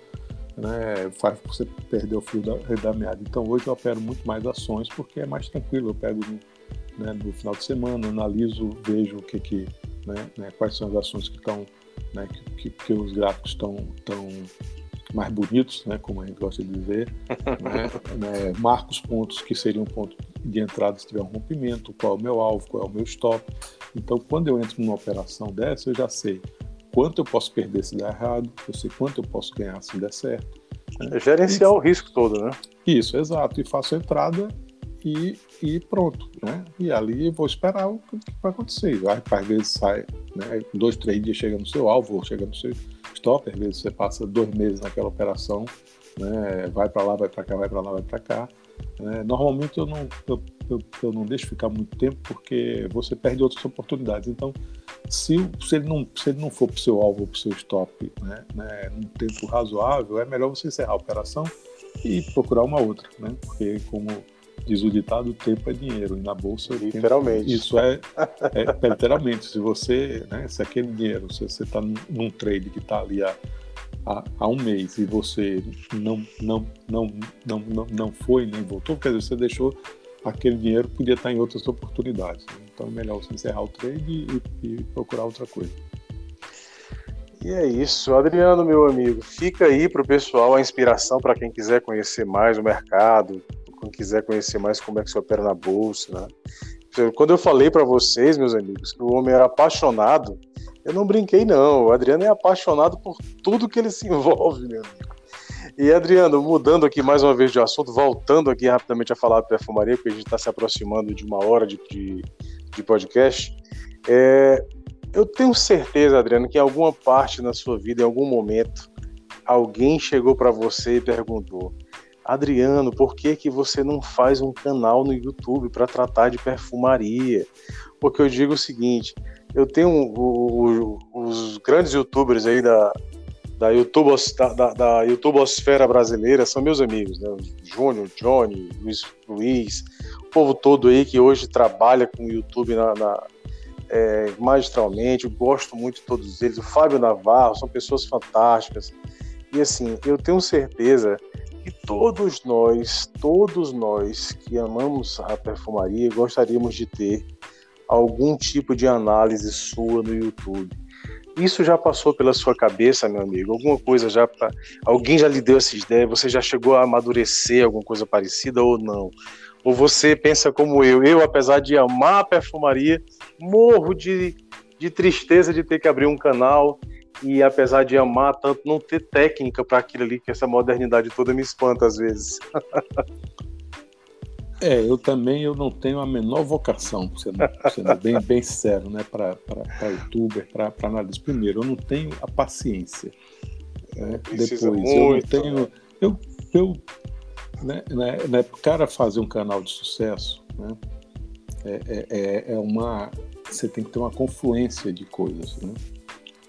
né, faz você perder o fio da, da meada. Então hoje eu opero muito mais ações porque é mais tranquilo. Eu pego no, né, no final de semana, analiso, vejo o que que, né, né, quais são as ações que estão, né, que, que, os gráficos estão tão mais bonitos, né, como a gente gosta de dizer, né, né, marco os pontos que seriam um ponto de entrada se tiver um rompimento, qual é o meu alvo, qual é o meu stop. Então, quando eu entro numa operação dessa, eu já sei quanto eu posso perder se der errado, eu sei quanto eu posso ganhar se der certo. Né? É gerenciar e, o risco todo, né? Isso, exato. E faço a entrada e, e pronto, né? E ali vou esperar o que vai acontecer. Às vezes sai, né? Dois, três dias chega no seu alvo, chega no seu stop, às vezes você passa dois meses naquela operação, né? Vai para lá, vai para cá, vai para lá, vai para cá. Né? Normalmente eu não, eu, eu, eu não deixo ficar muito tempo porque você perde outras oportunidades. Então, se, se, ele, não, se ele não for para o seu alvo ou para o seu stop né, né, num tempo razoável, é melhor você encerrar a operação e procurar uma outra, né? Porque, como diz o ditado, tempo é dinheiro. E na bolsa. Literalmente. Tempo, isso é, é, é, literalmente. Se você. Né, se aquele dinheiro, se você está num, trade que está ali há, há, um mês e você não, não, não, não, não, não foi nem voltou, quer dizer, você deixou aquele dinheiro podia estar em outras oportunidades. Né? Então é melhor você encerrar o trade e, e procurar outra coisa. E é isso, Adriano, meu amigo. Fica aí para o pessoal a inspiração para quem quiser conhecer mais o mercado, quiser conhecer mais como é que se opera na bolsa. Né? Quando eu falei para vocês, meus amigos, que o homem era apaixonado, eu não brinquei, não. O Adriano é apaixonado por tudo que ele se envolve, meu amigo. E Adriano, mudando aqui mais uma vez de assunto, voltando aqui rapidamente a falar de perfumaria, porque a gente está se aproximando de uma hora de, de, de podcast. É, eu tenho certeza, Adriano, que em alguma parte na sua vida, em algum momento, alguém chegou para você e perguntou: Adriano, por que, que você não faz um canal no YouTube para tratar de perfumaria? Porque eu digo o seguinte: eu tenho o, o, os grandes youtubers aí da, da, YouTube, da, da, da YouTubosfera brasileira são meus amigos, né? Júnior, Johnny, Luiz, Luiz, o povo todo aí que hoje trabalha com o YouTube na, na é, magistralmente, eu gosto muito de todos eles. O Fábio Navarro, são pessoas fantásticas. E assim, eu tenho certeza que todos nós, todos nós que amamos a perfumaria, gostaríamos de ter algum tipo de análise sua no YouTube isso já passou pela sua cabeça, meu amigo? Alguma coisa já. Pra... Alguém já lhe deu essa ideia? Você já chegou a amadurecer alguma coisa parecida ou não? Ou você pensa como eu? Eu, apesar de amar a perfumaria, morro de, de tristeza de ter que abrir um canal e, apesar de amar tanto, não ter técnica para aquilo ali, que essa modernidade toda me espanta às vezes. É, eu também eu não tenho a menor vocação, sendo, sendo bem, bem sincero, né, para youtuber, para análise. Primeiro, eu não tenho a paciência. Né? Depois, muito, eu não tenho. Né? Eu, eu, né, né, né, cara fazer um canal de sucesso, né, é, é, é, é uma. Você tem que ter uma confluência de coisas, né?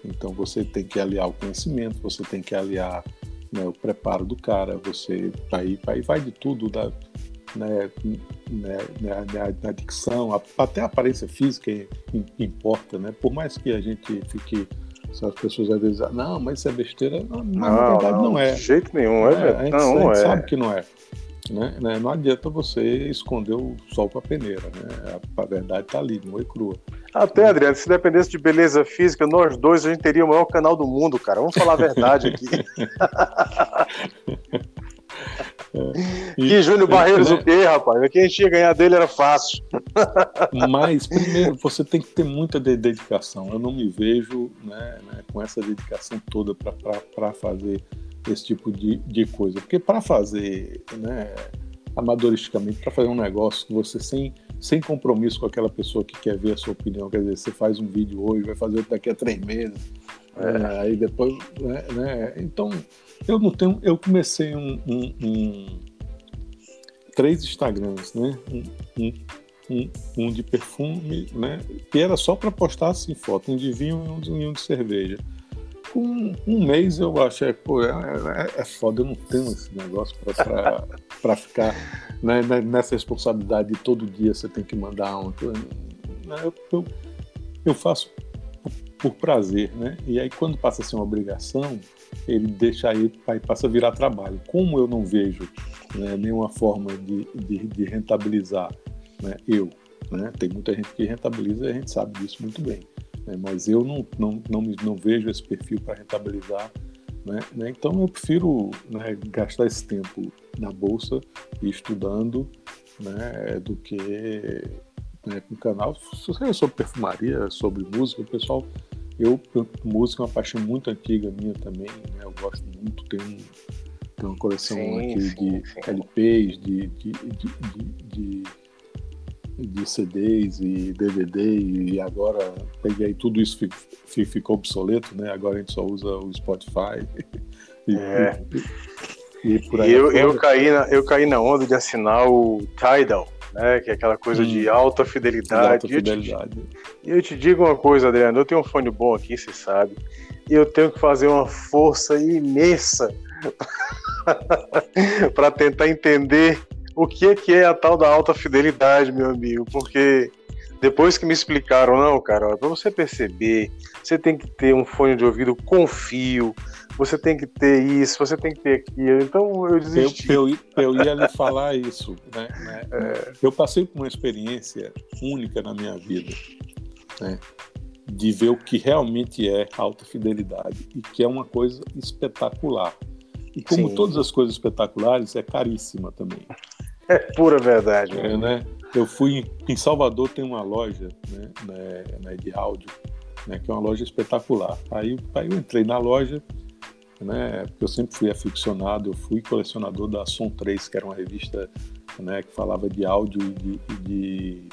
Então você tem que aliar o conhecimento, você tem que aliar né, o preparo do cara, você aí, aí vai de tudo, da, né, né, na, né, na, dicção, até a aparência física importa, né? Por mais que a gente fique as pessoas às vezes, não, mas isso é besteira, não, não na verdade não, não, é. De jeito nenhum, é, é a gente, não, a gente é. sabe que não é. Né? né? Não adianta você esconder o sol com a peneira, né? A, verdade está ali, não é crua. Até? Adriano, se dependesse de beleza física, nós dois a gente teria o maior canal do mundo, cara. Vamos falar a verdade aqui. que Júnior Barreiros né? o quê, rapaz? Quem a gente ia ganhar dele era fácil. Mas, primeiro, você tem que ter muita dedicação. Eu não me vejo né, né, com essa dedicação toda para fazer esse tipo de, de coisa. Porque para fazer, né, amadoristicamente, para fazer um negócio, você sem, sem compromisso com aquela pessoa que quer ver a sua opinião, quer dizer, você faz um vídeo hoje, vai fazer outro daqui a três meses, é. aí depois, né, né, então eu não tenho, eu comecei um, um, um três Instagrams, né, um, um, um, de perfume, né, que era só para postar assim foto, um de vinho e e um de cerveja um, um, mês eu achei, pô, é, é, é, foda, eu não tenho esse negócio para ficar né, né, nessa responsabilidade de todo dia você tem que mandar coisa. Eu, eu, eu faço por, por, prazer, né? E aí quando passa a ser uma obrigação, ele deixa aí, aí passa a virar trabalho. Como eu não vejo né, nenhuma forma de, de, de rentabilizar, né, eu, né? Tem muita gente que rentabiliza e a gente sabe disso muito bem né? mas eu não, não, não, não vejo esse perfil para rentabilizar. Né? né? Então eu prefiro né, gastar esse tempo na bolsa e estudando né, do que né, com o canal. Sobre perfumaria, sobre música, o pessoal. Eu, eu, música é uma paixão muito antiga minha também, né? Eu gosto muito, tenho, tenho uma coleção sim, aqui sim, de sim. LPs, de, de, de, de de CDs e DVD e agora peguei tudo isso ficou obsoleto, né? Agora a gente só usa o Spotify. E, é. e, e por aí eu, eu, caí na, eu caí na onda de assinar o Tidal, né? Que é aquela coisa hum, de alta fidelidade. Alta fidelidade. E eu, eu, te digo uma coisa, Adriano, eu tenho um fone bom aqui, você sabe, e eu tenho que fazer uma força imensa para tentar entender o que é que é a tal da alta fidelidade, meu amigo, porque depois que me explicaram, não, cara, para você perceber, você tem que ter um fone de ouvido com fio, você tem que ter isso, você tem que ter aquilo. Então eu desisti. Eu, eu, eu ia lhe falar isso. Né, né? É. Eu passei por uma experiência única na minha vida, né? de ver o que realmente é alta fidelidade e que é uma coisa espetacular. E como Sim. todas as coisas espetaculares, é caríssima também. É pura verdade. É, né? Eu fui em Salvador, tem uma loja né, né, de áudio, né, que é uma loja espetacular. Aí, aí eu entrei na loja, né, porque eu sempre fui aficionado, eu fui colecionador da Som 3, que era uma revista né, que falava de áudio e de, e de,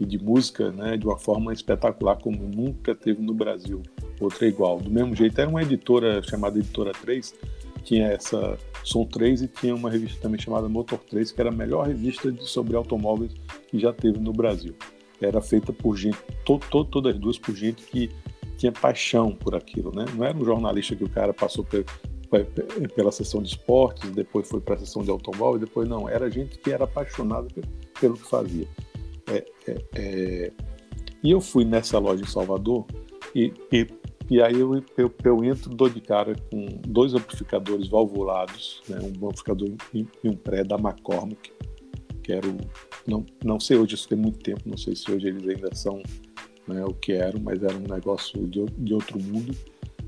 e de música né, de uma forma espetacular, como nunca teve no Brasil. Outra igual. Do mesmo jeito, era uma editora chamada Editora 3, tinha essa Som 3 e tinha uma revista também chamada Motor 3, que era a melhor revista de, sobre automóveis que já teve no Brasil. Era feita por gente, to, to, todas duas por gente que tinha paixão por aquilo, né? Não era um jornalista que o cara passou pela sessão de esportes, depois foi para a sessão de automóvel, depois não. Era gente que era apaixonada pelo que fazia. É, é, é... E eu fui nessa loja em Salvador e, e e aí eu, eu, eu, entro, dou de cara com dois amplificadores valvulados, né, um amplificador e um pré da McCormick, que era o, não, não sei hoje, isso tem muito tempo, não sei se hoje eles ainda são né, o que eram, mas era um negócio de, de outro mundo,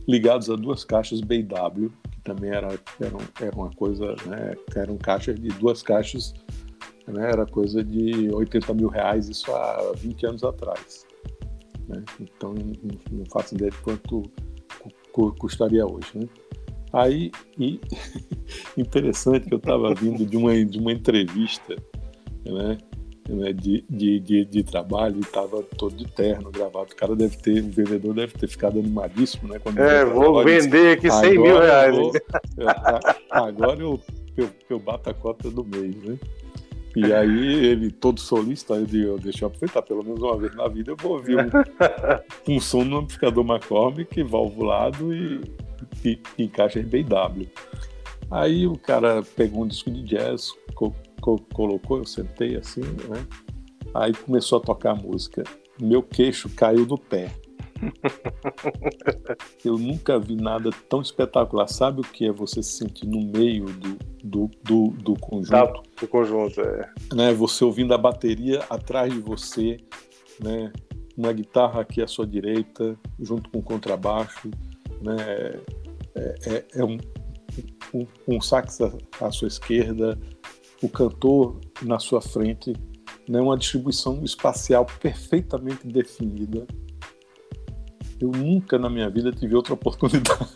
ligados a duas caixas BW, que também era, era, era uma coisa, né, eram caixas de duas caixas, né, era coisa de 80 mil reais, isso há 20 anos atrás. Né? Então não, faço ideia de quanto custaria hoje. Né? Aí, e interessante que eu estava vindo de uma, de uma entrevista né, né, de, de, de, de, trabalho e estava todo de terno, gravado. O cara deve ter, o vendedor deve ter ficado animadíssimo, né? Quando é, vou vender aqui 100 mil reais. Eu vou, agora eu, eu, eu bato a cota do mês, né? E aí ele todo solista, eu digo, deixa eu aproveitar, pelo menos uma vez na vida eu vou ouvir um, um som no amplificador McCormick valvulado e, e, e caixa BW. Aí o cara pegou um disco de jazz, co, co, colocou, eu sentei assim, né? Aí começou a tocar a música. Meu queixo caiu do pé. Eu nunca vi nada tão espetacular. Sabe o que é você se sentir no meio do, do, do, do conjunto? Tá, do conjunto, é. Né? Você ouvindo a bateria atrás de você, né? uma guitarra aqui à sua direita, junto com o contrabaixo, né? é, é, é um, um, um sax à, à sua esquerda, o cantor na sua frente, né? uma distribuição espacial perfeitamente definida eu nunca na minha vida tive outra oportunidade.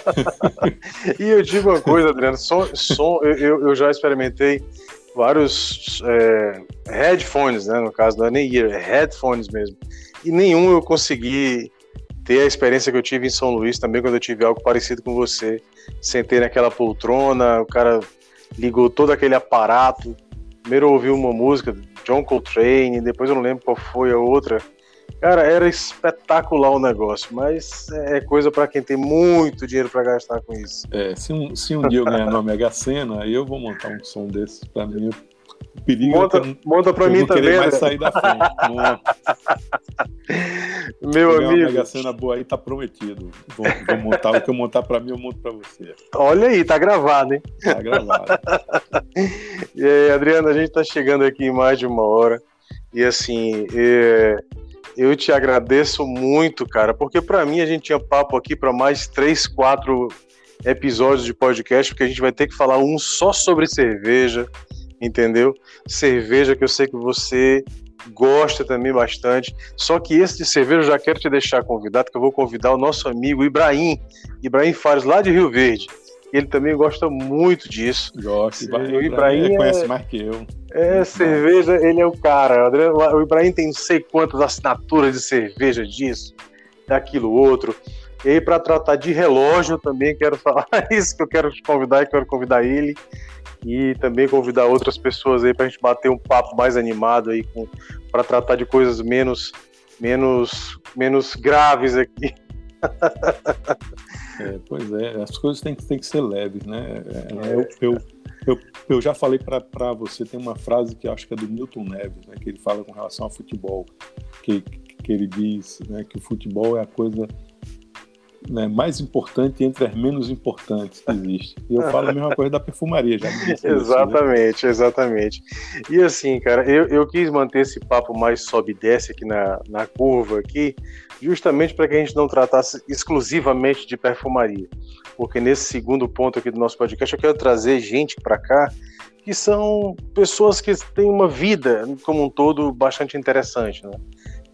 e eu digo uma coisa, Adriano, som, som eu, eu já experimentei vários é, headphones, né? No caso, não é nem ear, é headphones mesmo. E nenhum eu consegui ter a experiência que eu tive em São Luís também, quando eu tive algo parecido com você. Sentei naquela poltrona, o cara ligou todo aquele aparato. Primeiro ouvi uma música, John Coltrane, depois eu não lembro qual foi a outra Cara, era espetacular o negócio, mas é coisa para quem tem muito dinheiro para gastar com isso. É, se um, se um dia eu ganhar na Mega Sena, eu vou montar um som desse para mim. O perigo monta, é que monta para mim também. mais né? sair da frente. Meu amigo. Uma Mega Sena boa aí tá prometido. Vou, vou montar o que eu montar para mim, eu monto para você. Olha aí, tá gravado, hein? Tá gravado. e aí, Adriano, a gente tá chegando aqui em mais de uma hora. E assim, é, eu te agradeço muito, cara, porque para mim a gente tinha papo aqui para mais três, quatro episódios de podcast, porque a gente vai ter que falar um só sobre cerveja, entendeu? Cerveja que eu sei que você gosta também bastante. Só que esse de cerveja eu já quero te deixar convidado, que eu vou convidar o nosso amigo Ibrahim, Ibrahim Fares, lá de Rio Verde. Ele também gosta muito disso. Gosta. O Ibrahim é... conhece mais que eu. É, cerveja, ele é o cara. O Ibrahim tem não sei quantas assinaturas de cerveja disso, daquilo outro. E aí, para tratar de relógio, também quero falar isso, que eu quero te convidar quero convidar ele. E também convidar outras pessoas aí para a gente bater um papo mais animado aí, para tratar de coisas menos, menos, menos graves aqui. É, pois é, as coisas têm, têm que ser leves, né? É, eu, eu, eu, eu, já falei para você, tem uma frase que acho que é do Milton Neves, né, que ele fala com relação ao futebol, que, que ele diz né, que o futebol é a coisa né, mais importante entre as menos importantes que existe. E eu falo a mesma coisa da perfumaria, já Exatamente, isso, né? exatamente. E assim, cara, eu, eu quis manter esse papo mais sobe e desce aqui na, na curva aqui, justamente para que a gente não tratasse exclusivamente de perfumaria. Porque nesse segundo ponto aqui do nosso podcast, eu quero trazer gente para cá que são pessoas que têm uma vida como um todo bastante interessante, né?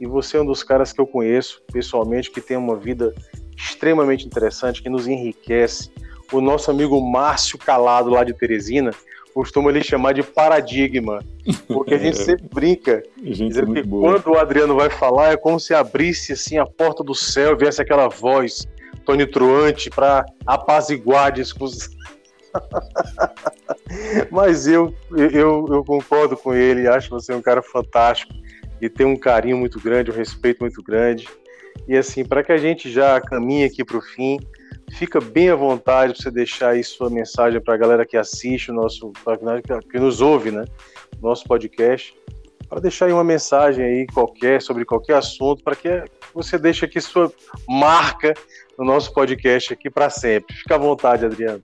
E você é um dos caras que eu conheço pessoalmente que tem uma vida extremamente interessante, que nos enriquece. O nosso amigo Márcio Calado, lá de Teresina, costuma lhe chamar de paradigma, porque a gente é. sempre brinca, dizendo que boa. quando o Adriano vai falar é como se abrisse assim a porta do céu e viesse aquela voz tonitruante para apaziguar a discussão. Mas eu, eu, eu concordo com ele, acho você um cara fantástico e tem um carinho muito grande, um respeito muito grande. E assim, para que a gente já caminhe aqui para o fim, fica bem à vontade para você deixar aí sua mensagem para a galera que assiste o nosso, que nos ouve, né? Nosso podcast, para deixar aí uma mensagem aí qualquer sobre qualquer assunto, para que você deixe aqui sua marca no nosso podcast aqui para sempre. Fica à vontade, Adriano.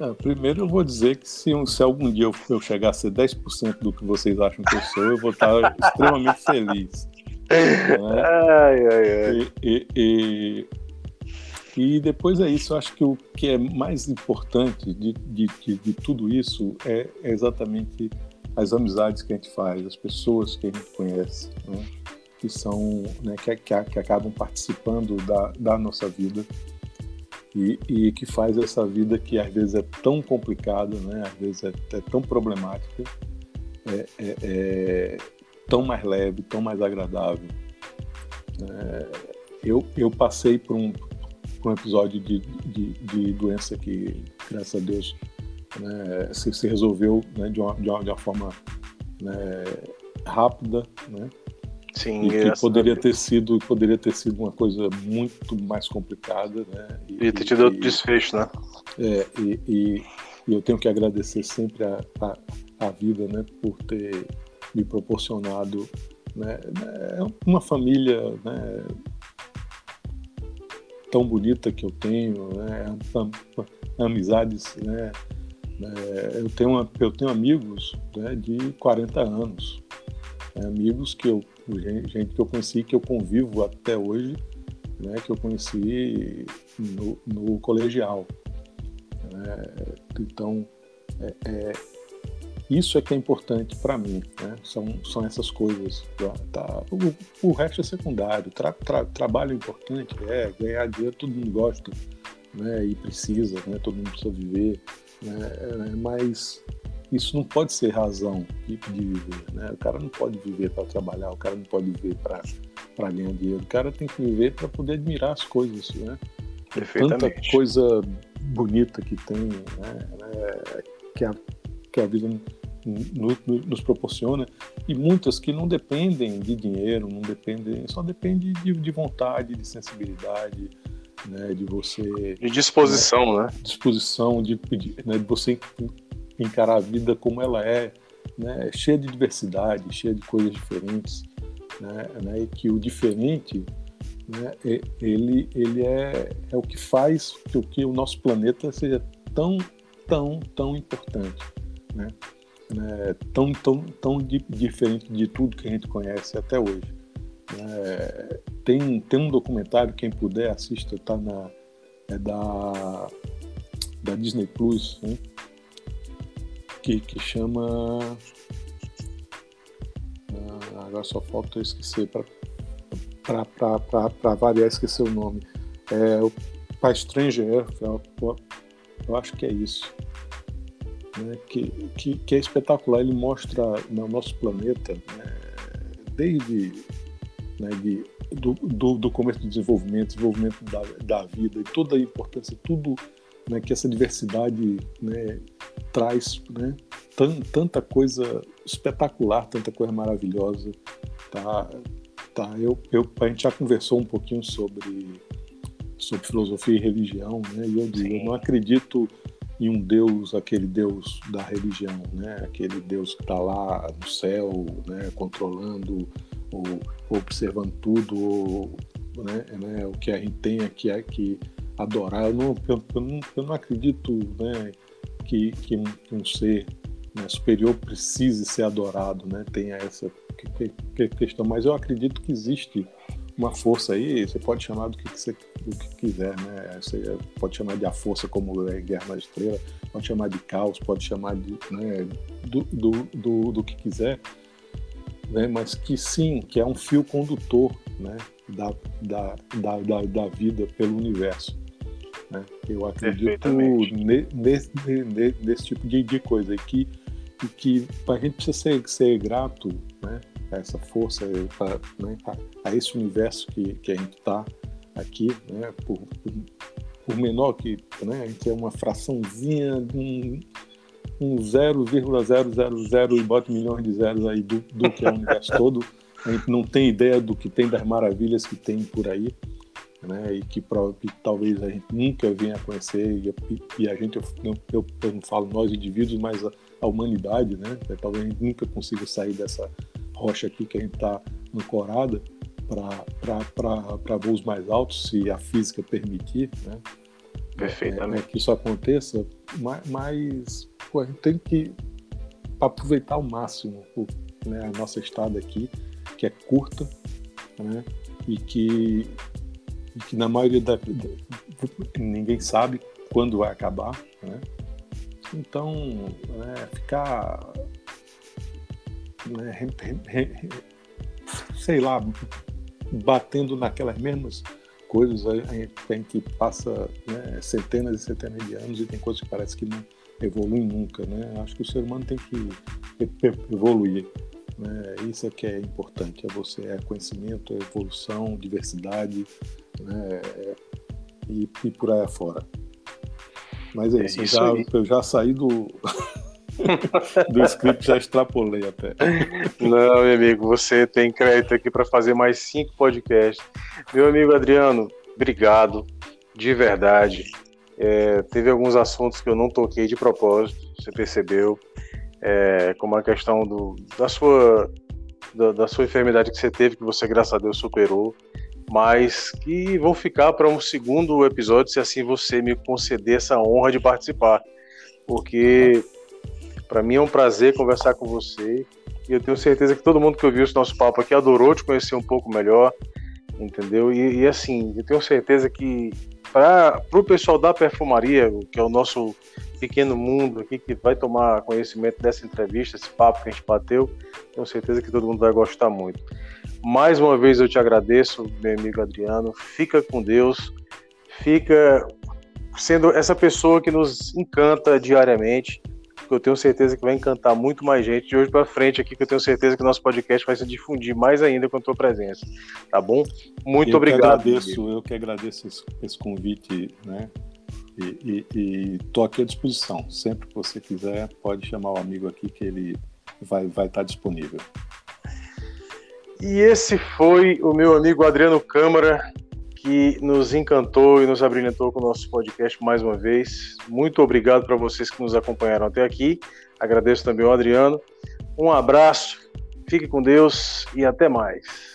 É, primeiro eu vou dizer que se, se algum dia eu, eu chegar a ser 10% do que vocês acham que eu sou, eu vou estar extremamente feliz. Né? Ai, ai, ai. E, e, e, depois é isso. Eu acho que o que é mais importante de, de, de, de tudo isso é, é, exatamente as amizades que a gente faz, as pessoas que a gente conhece, né? que são né, que, que, que, acabam participando da, da nossa vida e, e, que faz essa vida que às vezes é tão complicada, né? às vezes é, é tão problemática, é, é, é tão mais leve, tão mais agradável. É, eu, eu passei por um, por um episódio de, de, de, doença que, graças a Deus, né, se, se, resolveu né, de, uma, de, uma, de, uma, forma né, rápida, né? Sim, e que poderia ter sido poderia ter sido uma coisa muito mais complicada, né? E, e ter tido outro desfecho, né? É, e, e, e, eu tenho que agradecer sempre a, a, a vida, né, por ter me proporcionado né, é uma família né, tão bonita que eu tenho, né, amizades, né, é, eu, tenho uma, eu tenho amigos né, de 40 anos, né, amigos que eu, gente que eu conheci, que eu convivo até hoje, né, que eu conheci no, no colegial. Né, então, é, é isso é que é importante para mim, né? são, são essas coisas. Tá? O, o, resto é secundário. Tra, tra, trabalho é importante, é, ganhar dinheiro todo mundo gosta né? e precisa, né? todo mundo precisa viver, né? É, mas isso não pode ser razão de, de viver. Né? O cara não pode viver para trabalhar, o cara não pode viver para ganhar dinheiro, o cara tem que viver para poder admirar as coisas. Né? Tanta coisa bonita que tem, né? É, que a que a vida no, no, nos proporciona, e muitas que não dependem de dinheiro, não dependem, só depende de, de vontade, de sensibilidade, né, de você. De disposição, né? né? Disposição, de, de, né, de você encarar a vida como ela é, né, cheia de diversidade, cheia de coisas diferentes, né, né, e que o diferente né, ele, ele é, é o que faz que, que o nosso planeta seja tão, tão, tão importante. Né? Né, tão, tão, tão di diferente de tudo que a gente conhece até hoje. É, tem, tem um documentário, quem puder assista, tá na, é da, da Disney Plus, né? que, que chama. Ah, agora só falta eu esquecer, para variar, esquecer o nome. É o Pai Stranger eu, eu acho que é isso. Né? Que, que, que, é espetacular, ele mostra no nosso planeta, né? desde né, de, do, do, do, começo do desenvolvimento, desenvolvimento da, da vida e toda a importância, tudo né, que essa diversidade né, traz, né, tanta coisa espetacular, tanta coisa maravilhosa. Tá, tá, eu, eu, a gente já conversou um pouquinho sobre, sobre filosofia e religião, né, e eu digo, eu não acredito em um Deus, aquele Deus da religião, né, aquele Deus que está lá no céu, né, controlando ou observando tudo, ou, né, né, o que a gente tem aqui é que adorar. Eu não, eu, eu não, eu não acredito né, que, um, que um ser né, superior precise ser adorado, né, tenha essa questão, mas eu acredito que existe uma força aí, você pode chamar do que, você, do que quiser, né? Você pode chamar de a força como é Guerra na Estrela, pode chamar de caos, pode chamar de, né, do, do, do, do que quiser, né? mas que sim, que é um fio condutor né? da, da, da, da, da vida pelo universo. Né? Eu acredito nesse, nesse tipo de, de coisa e que, e que a gente precisa ser, ser grato né? A essa força, pra, né? a, a, esse universo que, que a gente está aqui, né? por, por, por, menor que né? a gente é uma fraçãozinha, um, um 0,000 e bota milhões de zeros aí do, do que é o universo todo. A gente não tem ideia do que tem das maravilhas que tem por aí né? E que, que talvez a gente nunca venha a conhecer e, e a gente, eu, eu, eu, não falo nós indivíduos, mas a, a humanidade, né? Talvez a gente nunca consiga sair dessa rocha aqui que a gente está ancorada para voos mais altos, se a física permitir, né? Perfeitamente. É, é, que isso aconteça, mas, mas pô, a gente tem que aproveitar ao máximo o, né, a nossa estada aqui, que é curta, né? E que que na maioria da ninguém sabe quando vai acabar, né? Então, é, ficar, né, sei lá, batendo naquelas mesmas coisas, a gente, gente passa né, centenas e centenas de anos e tem coisas que parece que não evoluem nunca, né? Acho que o ser humano tem que evoluir. Né? Isso é que é importante, é você é conhecimento, é evolução, diversidade, né? E, e por aí afora. Mas é, é isso, isso eu, já, eu já saí do, do script, já extrapolei até. Não, meu amigo, você tem crédito aqui para fazer mais cinco podcasts. Meu amigo Adriano, obrigado, de verdade. É, teve alguns assuntos que eu não toquei de propósito, você percebeu, é, como a questão do, da, sua, da, da, sua enfermidade que você teve, que você, graças a Deus, superou mas que vão ficar para um segundo episódio, se assim você me conceder essa honra de participar. Porque para mim é um prazer conversar com você e eu tenho certeza que todo mundo que ouviu esse nosso papo aqui adorou te conhecer um pouco melhor, entendeu? E, e assim, eu tenho certeza que para o pessoal da perfumaria, que é o nosso pequeno mundo aqui, que vai tomar conhecimento dessa entrevista, esse papo que a gente bateu, tenho certeza que todo mundo vai gostar muito. Mais uma vez eu te agradeço, meu amigo Adriano. Fica com Deus. Fica sendo essa pessoa que nos encanta diariamente. Que eu tenho certeza que vai encantar muito mais gente de hoje para frente aqui, que eu tenho certeza que o nosso podcast vai se difundir mais ainda com a tua presença. Tá bom? Muito eu obrigado. Que agradeço, eu que agradeço esse, esse convite, né? E estou aqui à disposição. Sempre que você quiser, pode chamar o amigo aqui que ele vai, vai estar disponível. E esse foi o meu amigo Adriano Câmara, que nos encantou e nos abrilhantou com o nosso podcast mais uma vez. Muito obrigado para vocês que nos acompanharam até aqui. Agradeço também ao Adriano. Um abraço, fique com Deus e até mais.